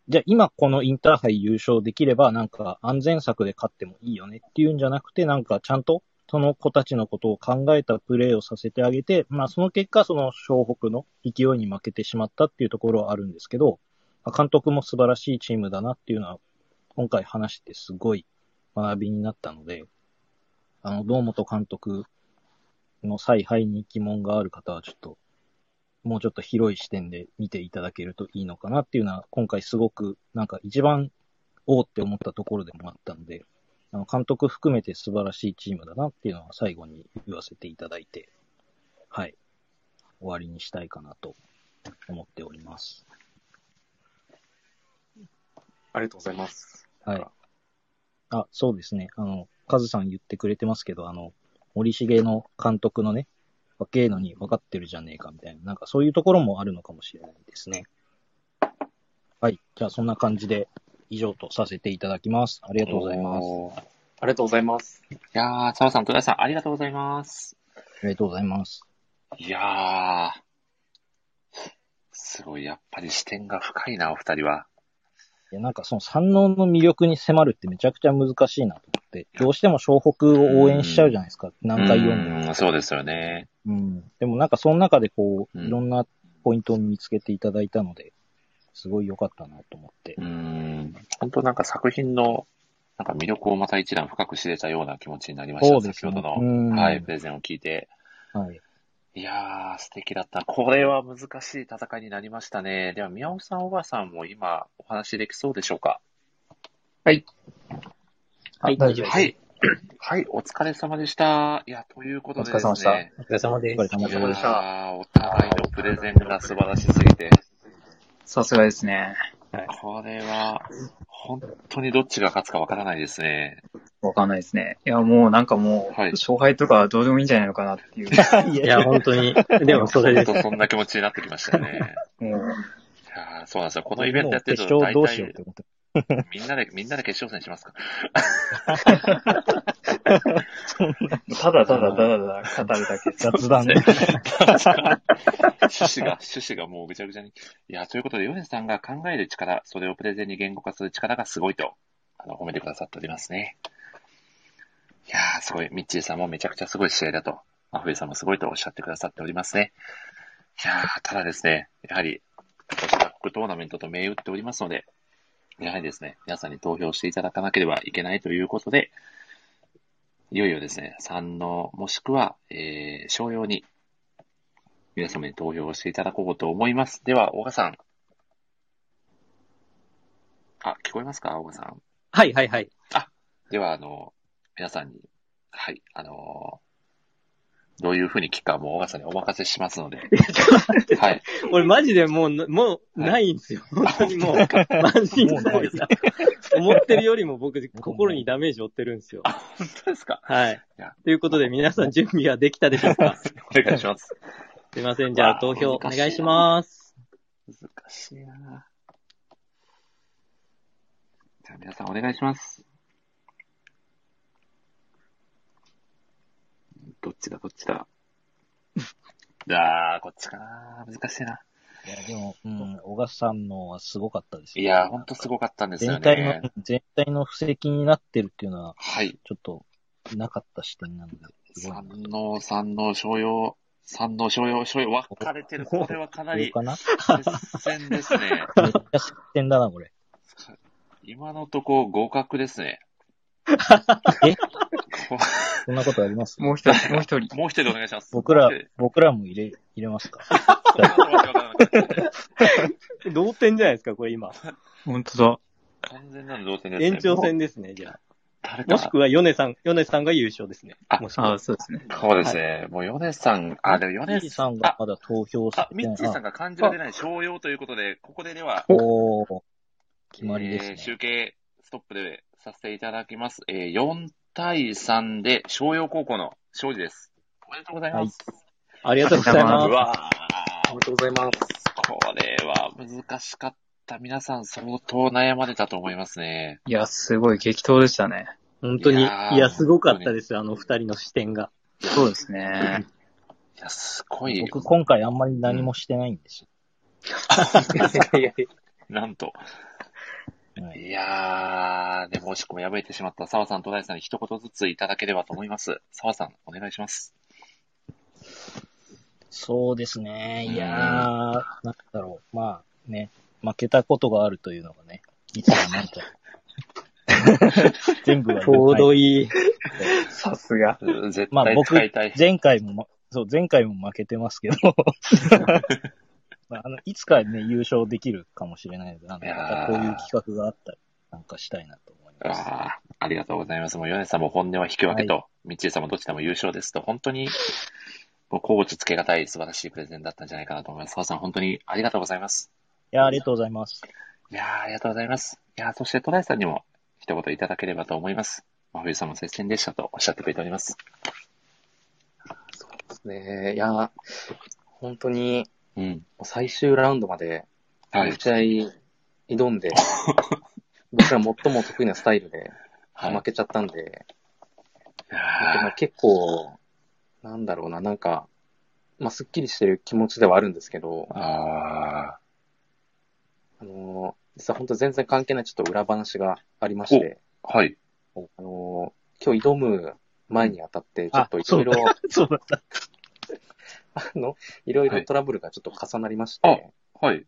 じゃあ今このインターハイ優勝できればなんか安全策で勝ってもいいよねっていうんじゃなくて、なんかちゃんとその子たちのことを考えたプレーをさせてあげて、まあその結果その湘北の勢いに負けてしまったっていうところはあるんですけど、監督も素晴らしいチームだなっていうのは今回話してすごい学びになったので、あの、堂本監督の采配に疑問がある方はちょっと、もうちょっと広い視点で見ていただけるといいのかなっていうのは、今回すごく、なんか一番、おーって思ったところでもあったので、あの、監督含めて素晴らしいチームだなっていうのは最後に言わせていただいて、はい。終わりにしたいかなと思っております。ありがとうございます。はい。あ、そうですね。あの、カズさん言ってくれてますけど、あの、森重の監督のね、若えのに分かってるじゃねえかみたいな、なんかそういうところもあるのかもしれないですね。はい。じゃあそんな感じで以上とさせていただきます。ありがとうございます。ありがとうございます。やー、澤さん、戸田さん、ありがとうございます。ありがとうございます。いやー、すごい、やっぱり視点が深いな、お二人は。いや、なんかその山王の魅力に迫るってめちゃくちゃ難しいなと思って、どうしても湘北を応援しちゃうじゃないですか。何回読んでも。うんそうですよね。うん。でもなんかその中でこう、うんいろんなポイントを見つけていただいたので、すごい良かったなと思ってう。ん。本当なんか作品の、なんか魅力をまた一段深く知れたような気持ちになりました。そうですね先ほどの、うんはい、プレゼンを聞いて。はい。いやー、素敵だった。これは難しい戦いになりましたね。では、宮尾さん、小川さんも今、お話できそうでしょうか？はい、大丈夫です。はい。はい、お疲れ様でした。いや、ということでですね。お疲れ様でしたお疲れ様でお疲れす。様でしたいやーお互いのプレゼンが素晴らしすぎて、さすがですね。これは、本当にどっちが勝つかわからないですね。わかんないですね。いや、もうなんかもう、はい勝敗とかどうでもいいんじゃないのかなっていう。いや、本当に。でもそれです。そんな気持ちになってきましたね。も う、いやーそうなんですよ。このイベントやってると決大勝どうしようって体、思って。みんなで、みんなで決勝戦しますか？ただただただただ語るだけ。雑談ね。趣旨が、趣旨がもうぐちゃぐちゃに。いや、ということで、ヨネさんが考える力、それをプレゼンに言語化する力がすごいと、あの、褒めてくださっておりますね。いやー、すごい。ミッチーさんもめちゃくちゃすごい試合だと、真冬さんもすごいとおっしゃってくださっておりますね。いやー、ただですね、やはり、今年は国トーナメントと銘打っておりますので、やはりですね、皆さんに投票していただかなければいけないということで、いよいよですね、3の、もしくは、えー、商用に、皆様に投票をしていただこうと思います。では、大賀さん。あ、聞こえますか大川さん。はいはいはい。では、あの、皆さんに、はい、あのどういうふうに聞くかもう大川さんにお任せしますので、はい。俺マジでもう、もう、ないんですよ。本当にもう、満身創。思ってるよりも僕、心にダメージ負ってるんですよ。本当ですか？はいいや。ということで、皆さん準備はできたでしょうか？お願いします。すいません。じゃあ、投票お願いします。難しいなじゃあ皆さんお願いします。どっちだ、どっちだ？じゃあ、こっちかな難しいな。いや、でも、うん、小笠さんのはすごかったですよいや、ほんとすごかったんですよ全体のね。、全体の布石になってるっていうのは、はい。ちょっと、なかった視点なので、三能、三能、商用、三能、商用、商用、分かれてる。これはかなりどうかな？接戦ですね。めっちゃ失点だな、これ。今のとこ合格ですね。え？こそんなことあります？もう一人、もう一人。もう一人お願いします。僕ら僕らも入れ、入れますか？同点じゃないですか、これ今。本当だ。完全なる同点ですね。延長戦ですね、じゃあ。誰かもしくは、ヨネさん、ヨネさんが優勝ですね。あもしくはあそうですね。そうですね。もう、米さん、あ、でも米ミッチーさんがまだ投票さあ、ミッチーさんが。が漢字が出ない商用ということで、ここででは、おー、決まりですえーね。集計ストップでさせていただきます。えー、4対3で商用高校の勝利です。おめでとうございます。ありがとうございうます。わおめでとうございます。ーこれは難しかった。皆さん相当悩まれたと思いますね。いや、すごい激闘でしたね。本当に、いいやーや、すごかったですよ、あの二人の視点が。そうですね。いや、すごい。僕、今回あんまり何もしてないんですいやいやいやなんと。よ。はいいやー、でも惜しくも敗れてしまった澤さんと大地さんに一言ずついただければと思います。澤さん、お願いします。そうですね。いやー、なんだろう。まあね、負けたことがあるというのがね、いつもなんか、全部がちょうどいい。さすが。絶対まあ僕使いたい。、前回もま、そう、前回も負けてますけど、ま あ、あの、いつかね、優勝できるかもしれないので、あの、いやーまたこういう企画があったら、なんかしたいなと思います。ああ、ありがとうございます。もう、米さんも本音は引き分けと、みっちーさんもどちらも優勝ですと、本当に、もう、甲地つけがたい素晴らしいプレゼンだったんじゃないかなと思います。澤さん、本当にありがとうございます。いやー、ありがとうございます。いやー、ありがとうございます。いやー、そして、戸田井さんにも一言いただければと思います。真冬さんも接戦でしたとおっしゃってくれております。そうですね。いや、本当に、うん。最終ラウンドまで、はい。試合挑んで、僕ら最も得意なスタイルではい。負けちゃったんで、いでやも結構、なんだろうな、なんか、まあ、すっきりしてる気持ちではあるんですけどー、ああのー、実は本当全然関係ないちょっと裏話がありまして、ー、はい。あのー、今日挑む前にあたって、ちょっといろいろ、そうだった。あの、いろいろトラブルがちょっと重なりまして、はいはい。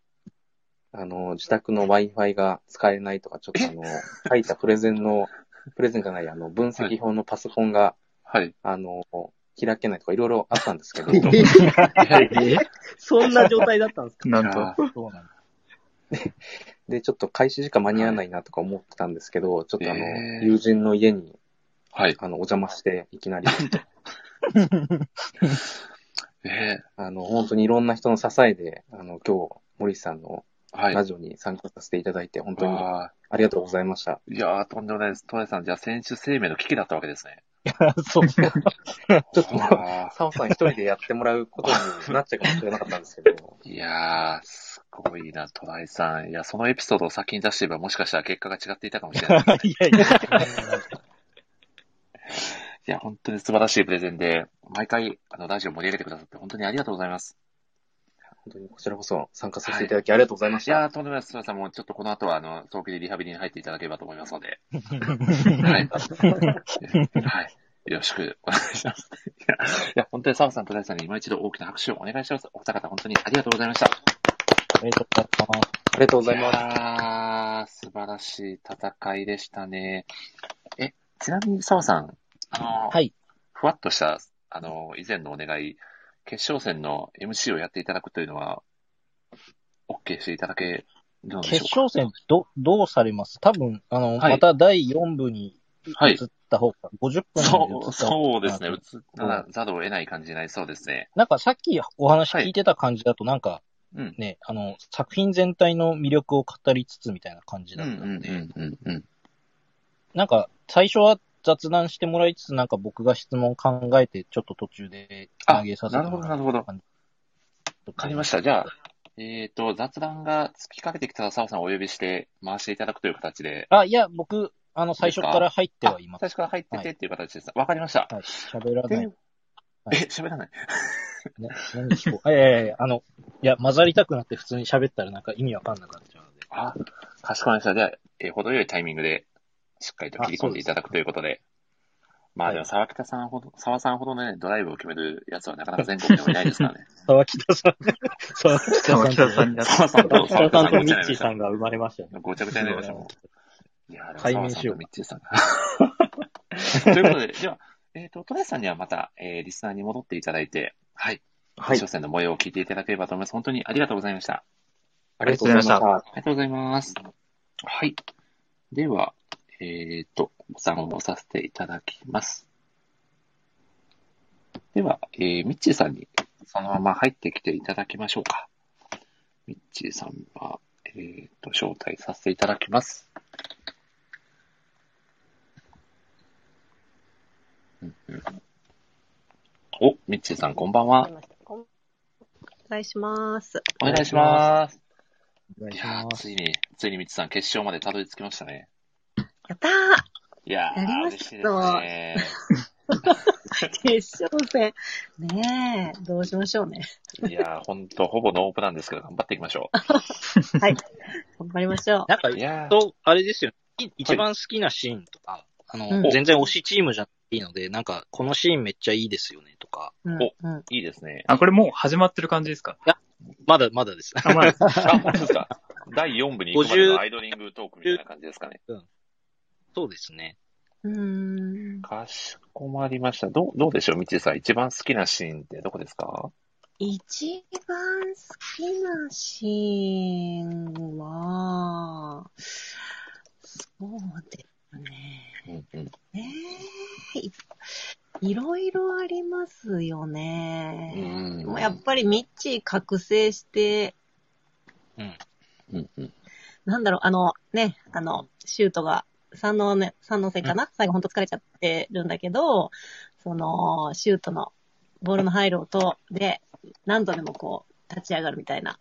あの、自宅の Wi-Fi が使えないとか、ちょっとあの、書いたプレゼンの、プレゼンじゃない、あの、分析表のパソコンが、はい。あの、開けないとかいろいろあったんですけど、そんな状態だったんですか？なんと。そうなんだ。で、ちょっと開始時間間に合わないなとか思ってたんですけど、ちょっとあの、えー友人の家に、はい。あの、お邪魔して、いきなり、えあの、本当にいろんな人の支えで、あの、今日、森さんのー、はい。ラジオに参加させていただいて、本当にあありがとうございました。ーいやー、とんでもないです。戸田井さん、じゃあ、選手生命の危機だったわけですね。そう。ちょっとサオさん一人でやってもらうことになっちゃうかもしれなかったんですけど、ーいやー、すごいな、戸田井さん。いや、そのエピソードを先に出していれば、もしかしたら結果が違っていたかもしれない。いやいや。いや、本当に素晴らしいプレゼンで、毎回、あの、ラジオ盛り上げてくださって、本当にありがとうございます。本当にこちらこそ参加させていただきありがとうございました。いやー、とんでもないです。戸田井さんも、ちょっとこの後は、あの、早期でリハビリに入っていただければと思いますので。はい。はい。よろしくお願いします。いや、いや本当に澤さんと大地さんに今一度大きな拍手をお願いします。お二方、本当にありがとうございました。ありがとうございます。ありがとうございます。ます。素晴らしい戦いでしたね。え、ちなみに澤さん、あの、はい。ふわっとした、あの、以前のお願い、決勝戦の MC をやっていただくというのは、OK していただけどうで決しょうか？勝戦、ど、どうされます？多分、あの、はいまた第4部にはい移った方が、50分そう、そうですね。うん映らざるを得ない感じになりそうですね。なんかさっきお話聞いてた感じだと、なんかうん。ね、あの、作品全体の魅力を語りつつみたいな感じだったんで、うんうんうん。なんか最初は雑談してもらいつつ、なんか僕が質問考えて、ちょっと途中で投げさせてなるほど、なるほど。わわかりました。じゃあ、えっ、と、雑談が尽きかけてきたら、澤さんをお呼びして回していただくという形で。あ、いや、僕、あの、最初から入ってはいます。あ最初から入っててっていう形です。わ、かりました。はい、喋らない。ではいえ、喋らない？ね、何でしょう。いやいやいや、あの、いや、混ざりたくなって普通に喋ったらなんか意味わかんなくなっちゃうので。あ、かしこまりました。じゃあ、えー程よいタイミングで、しっかりと切り込んでいただくということで。まあはいでも、沢北さんほど、沢さんほどね、ドライブを決めるやつはなかなか全国でもいないですからね。沢北さん。沢沢北さん沢さんと、北さんとミッチーんさんが生まれましたよね。ごちゃごちゃになりましたもん。いやー、でも解明しようミッチーさんが。ということで、では、えっ、と、トライさんにはまた、えー、リスナーに戻っていただいて、はい。はい決勝戦の模様を聞いていただければと思います。本当にありがとうございました。ありがとうございました。ありがとうございます。はい。では、えっ、と、ボタンを押させていただきます。では、えー、ミッチーさんにそのまま入ってきていただきましょうか。ミッチーさんは、えっ、と、招待させていただきます。うんうんお、ミッチーさん、こんばんは。お願いします。お願いします。いや。ついに、ついにミッチーさん、決勝までたどり着きましたね。やったーいやー、やりましたいですね。決勝戦。ねえ、どうしましょうね。いやー、ほんと、ほぼノープランですけど、頑張っていきましょ はい。頑張りましょなんか、う。いやー、と、あれですよ、い一番好きなシーンとか、あの、うん全然推しチームじゃないので、なんか、このシーンめっちゃいいですよね、とか。う。うん。うん。いいですね。あ、これもう始まってる感じですか？まだまだです。あ、まあ、あ、本当ですか。第4部に行くまでのアイドリングトークみたいな感じですかね。そうですね。うーん。かしこまりました。どう、どうでしょう、ミッチーさん。一番好きなシーンってどこですか？一番好きなシーンは、そうですね。うんうん。ねえいいろいろありますようね。んもうやっぱりミッチー覚醒して、うんうん。なんだろう、あの、ね、あの、シュートが、三のね、三のせかな、最後ほんと疲れちゃってるんだけど、その、シュートの、ボールの入る音で、何度でもこう、立ち上がるみたいな。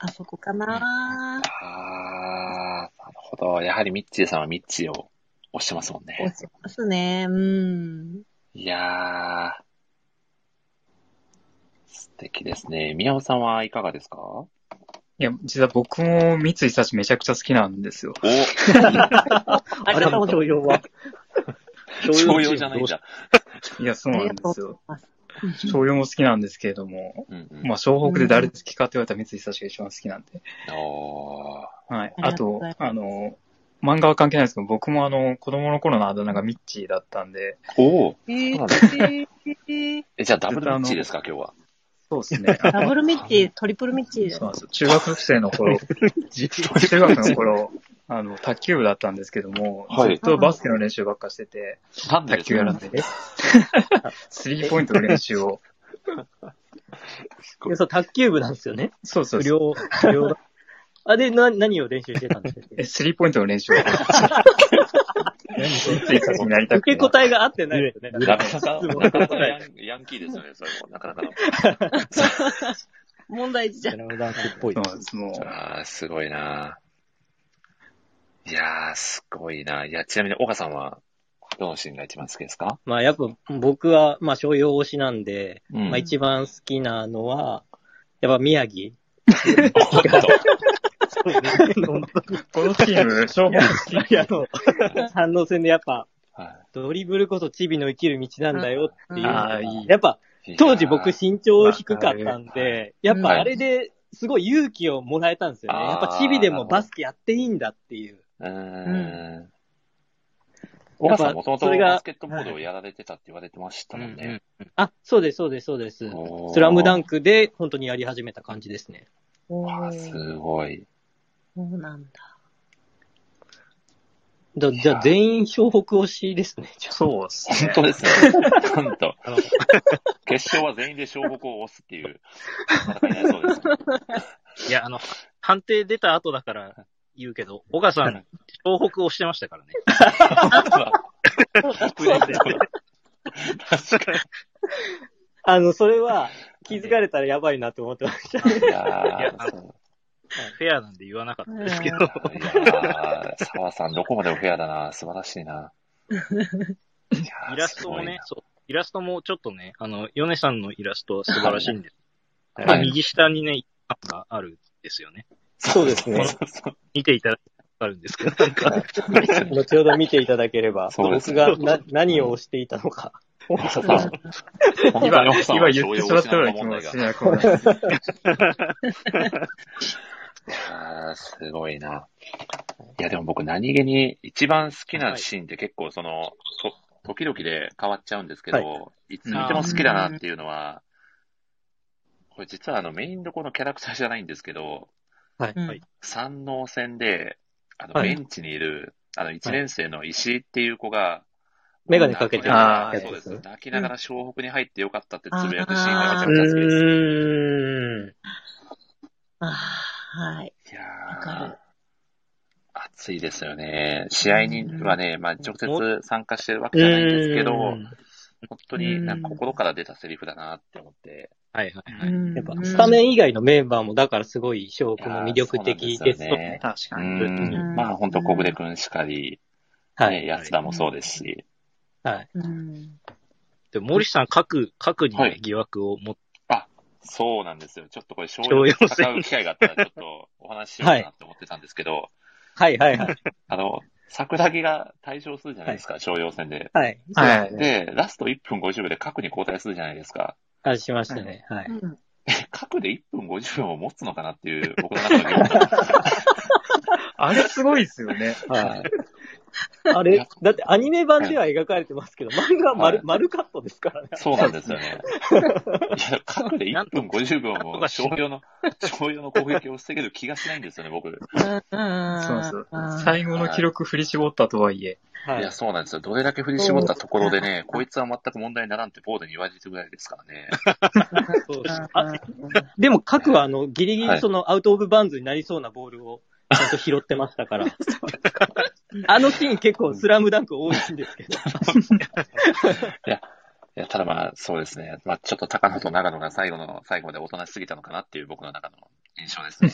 あそこかなあー、なるほど。やはりミッチーさんはミッチーを押してますもんね。押しますね。うん。いやー、素敵ですね。宮尾さんはいかがですか？おいや、実は僕も三井幸めちゃくちゃ好きなんですよ。ありがとうござい商用は。商用じゃないんだ。いや、そうなんですよ。商用も好きなんですけれども、うんうん。まあ、湘北で誰好きかって言われたら三井幸が一番好きなんで。おー。はい。あとあの、漫画は関係ないですけど、僕もあの、子供の頃のあだ名がミッチーだったんで、おー。えーそうなんだええ、じゃあダブルミッチーですか、今日は。そうですね。ダブルミッチー、トリプルミッチーそうなんですよ。中学生の頃、中学の頃、あの、卓球部だったんですけども、はいずっとバスケの練習ばっかしてて、なん卓球やらんで、スリーポイントの練習を、でそう、卓球部なんですよね。そうそう不そう、良、不良。あ、で、な、何を練習してたんですか え、スリーポイントの練習を、受け。答えが合ってないですね。なかなか、なかなかヤンキーですよね、それも。なかなかの。問題児じゃん。スラムダンクっぽいそう。なんです、もう。あー、すごいないやー、すごいないや、ちなみに、岡さんは、どのシーンが一番好きですか？まあ、やっぱ僕は、まあ、商用推しなんで、うんまあ、一番好きなのは、やっぱ宮城。このチーム、勝負好き。いや、あの、三能戦でやっぱ、ドリブルこそチビの生きる道なんだよっていう。やっぱ、当時僕身長低かったんで、やっぱあれですごい勇気をもらえたんですよね。やっぱチビでもバスケやっていいんだっていう。うーん。岡さんもともとそれがバスケットボールをやられてたって言われてましたもんね。あ、そうです、そうです、そうです。スラムダンクで本当にやり始めた感じですね。わあすごい。そうなんだ。だじゃあ全員湘北推しですね。そうですね。本当ですね。なんと。決勝は全員で湘北を押すっていう。いや、あの、判定出た後だから言うけど、小川さん、東北をしてましたからね。確かに。あの、それは気づかれたらやばいなって思ってました。いやフェアなんで言わなかったですけど。いやさんどこまでもフェアだな。素晴らしいな。イラストもね、そう、イラストもちょっとね、あの、ヨネさんのイラストは素晴らしいんです。はいまあ右下にね、あるんですよね。そうですね。見ていただくとわかるんですけど、なんか、後ほど見ていただければ、そうです僕がな何を押していたのか。今、今言ってしまったような気もしなくもない。いやーすごいな。いや、でも僕何気に一番好きなシーンって結構その、と時々で変わっちゃうんですけど、、はいつ見ても好きだなっていうのは、これ実はあのメインどころのキャラクターじゃないんですけど、はい。うんはい山王戦で、あの、はいベンチにいる、あの、一年生の石井っていう子が、メガネかけてるあやつそうです。泣きながら湘北に入ってよかったってつぶやくシーンがめちゃめちゃ好きです。ーん。あーはい。いやわかるー、熱いですよね。試合にはね、まあ、直接参加してるわけじゃないんですけど、うん本当になんか心から出たセリフだなって思って。はいはいはい。やっぱ、スタメン以外のメンバーも、だからすごい、翔くんも魅力的ですよね。確かに。うんうんまあ本当小暮くんしかり、ね、はい。安田もそうですし。はい。うん。で、森さん、各、各にね、はい疑惑を持って、そうなんですよ。ちょっとこれ、商商用用で戦う機会があったら、ちょっとお話ししようかなって思ってたんですけど、はいはいはい。あの、桜木が退場するじゃないですか、商用戦で。はい。はい。で、ラスト1分50秒で核に交代するじゃないですか。あ、しましたね。はい。うん 核で1分50秒も持つのかなっていう、僕の中の疑問あれすごいですよね。はい。あれ、だってアニメ版では描かれてますけど、漫画は丸、はい丸カットですからね。そうなんですよね。いや、核で1分50秒も商用の、商用の攻撃を防げる気がしないんですよね、僕。うん。そうそううん。最後の記録振り絞ったとはいえ。はいいや、。そうなんですよ。どれだけ振り絞ったところでね、こいつは全く問題にならんってボードに言われてるぐらいですからね。そうですあでも、各はあの、ギリギはいリその、アウトオブバンズになりそうなボールを、ちゃんと拾ってましたから。あのシーン結構スラムダンク多いんですけど。いや、ただまあ、そうですね。まあ、ちょっと高野と長野が最後の、最後までおとなしすぎたのかなっていう僕の中の印象ですね。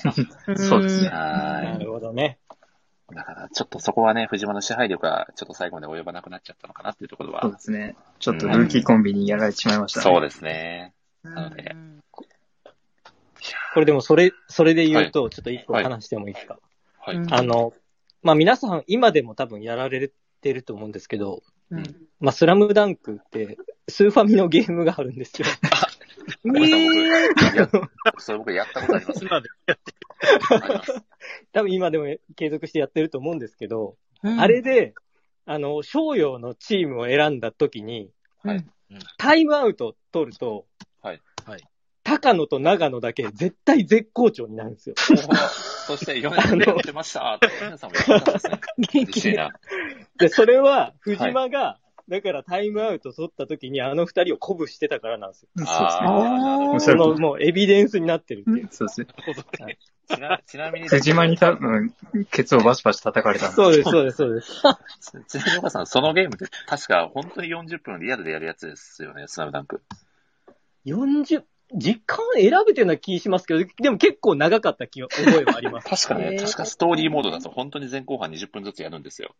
そうですねはなるほどね。い。だから、ちょっとそこはね、藤間の支配力がちょっと最後まで及ばなくなっちゃったのかなっていうところはそうで、すね。ちょっとルーキーコンビにやられてしまいましたね。そうですね。なのでこれでも、それ、それで言うと、ちょっと一個話してもいいですか？はい。うんあの、まあ、皆さん、今でも多分やられてると思うんですけど、うん。まあ、スラムダンクって、スーファミのゲームがあるんですよ。ごめんなさい僕いやそれ僕やったことあります。今であります。多分今でも継続してやってると思うんですけど、うんあれで、あの、商用のチームを選んだ時に、はいタイムアウト取ると、はい。はい。高野と長野だけ絶対絶好調になるんですよ。そして、米さんでやってましたって、米さんもやってたんですね。元気で。嬉しいな。で、それは、藤間が、だからタイムアウト取った時にあの二人を鼓舞してたからなんですよ。あーおそその、もうエビデンスになってるっていう。そうですね。ちなちなみに、藤間に多分、ケツをバシバシ叩かれたんそうです、そうです、そうです。ちなみに岡さん、そのゲームって確か本当に40分リアルでやるやつですよね、スラムダンク。40、時間選べてるような気しますけど、でも結構長かった気は、覚えはあります。確かね、確かストーリーモードだと本当に前後半20分ずつやるんですよ。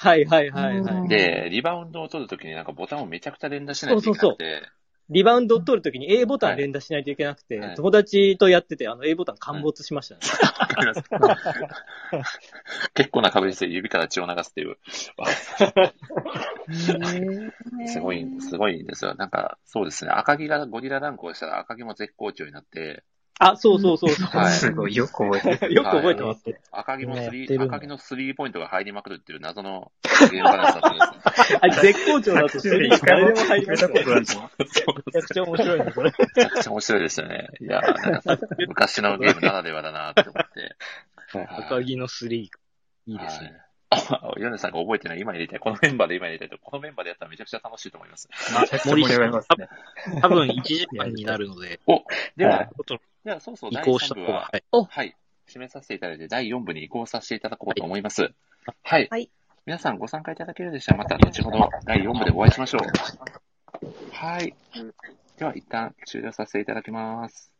はいはいはいはい。うんで、リバウンドを取るときになんかボタンをめちゃくちゃ連打しないといけなくて、リバウンドを取るときに A ボタン連打しないといけなくて、はい友達とやってて、あの A ボタン陥没しましたね。結構な確率で指から血を流すっていう。すごい、すごいんですよ。なんか、そうですね。赤木がゴリラランクをしたら赤木も絶好調になって、あ、そうそうそうそう。はいすごい、よく覚えてる。よく覚えてますね。赤木もスリー、赤木のスリーポイントが入りまくるっていう謎のゲームバランスだったんですね。あ絶好調だとスリー誰でも入りますよ。触れたことないと思うめちゃくちゃ面白いね、これ。めちゃくちゃ面白いですよね。いや昔のゲームならではだなって思って。はい赤木のスリー、いいですね。ヨネさんが覚えてない、今入れたい。このメンバーで今入れたいと、このメンバーでやったらめちゃくちゃ楽しいと思います。めちゃくちゃ盛り上がりますね。多分1時間になるので、お、では、ちょっとでは、そうそう、移第3行した方が、部は、はい。はい。締めさせていただいて、第4部に移行させていただこうと思います。はい。はい皆さんご参加いただけるでしたら、また後ほど第4部でお会いしましょう。はい。では、一旦終了させていただきます。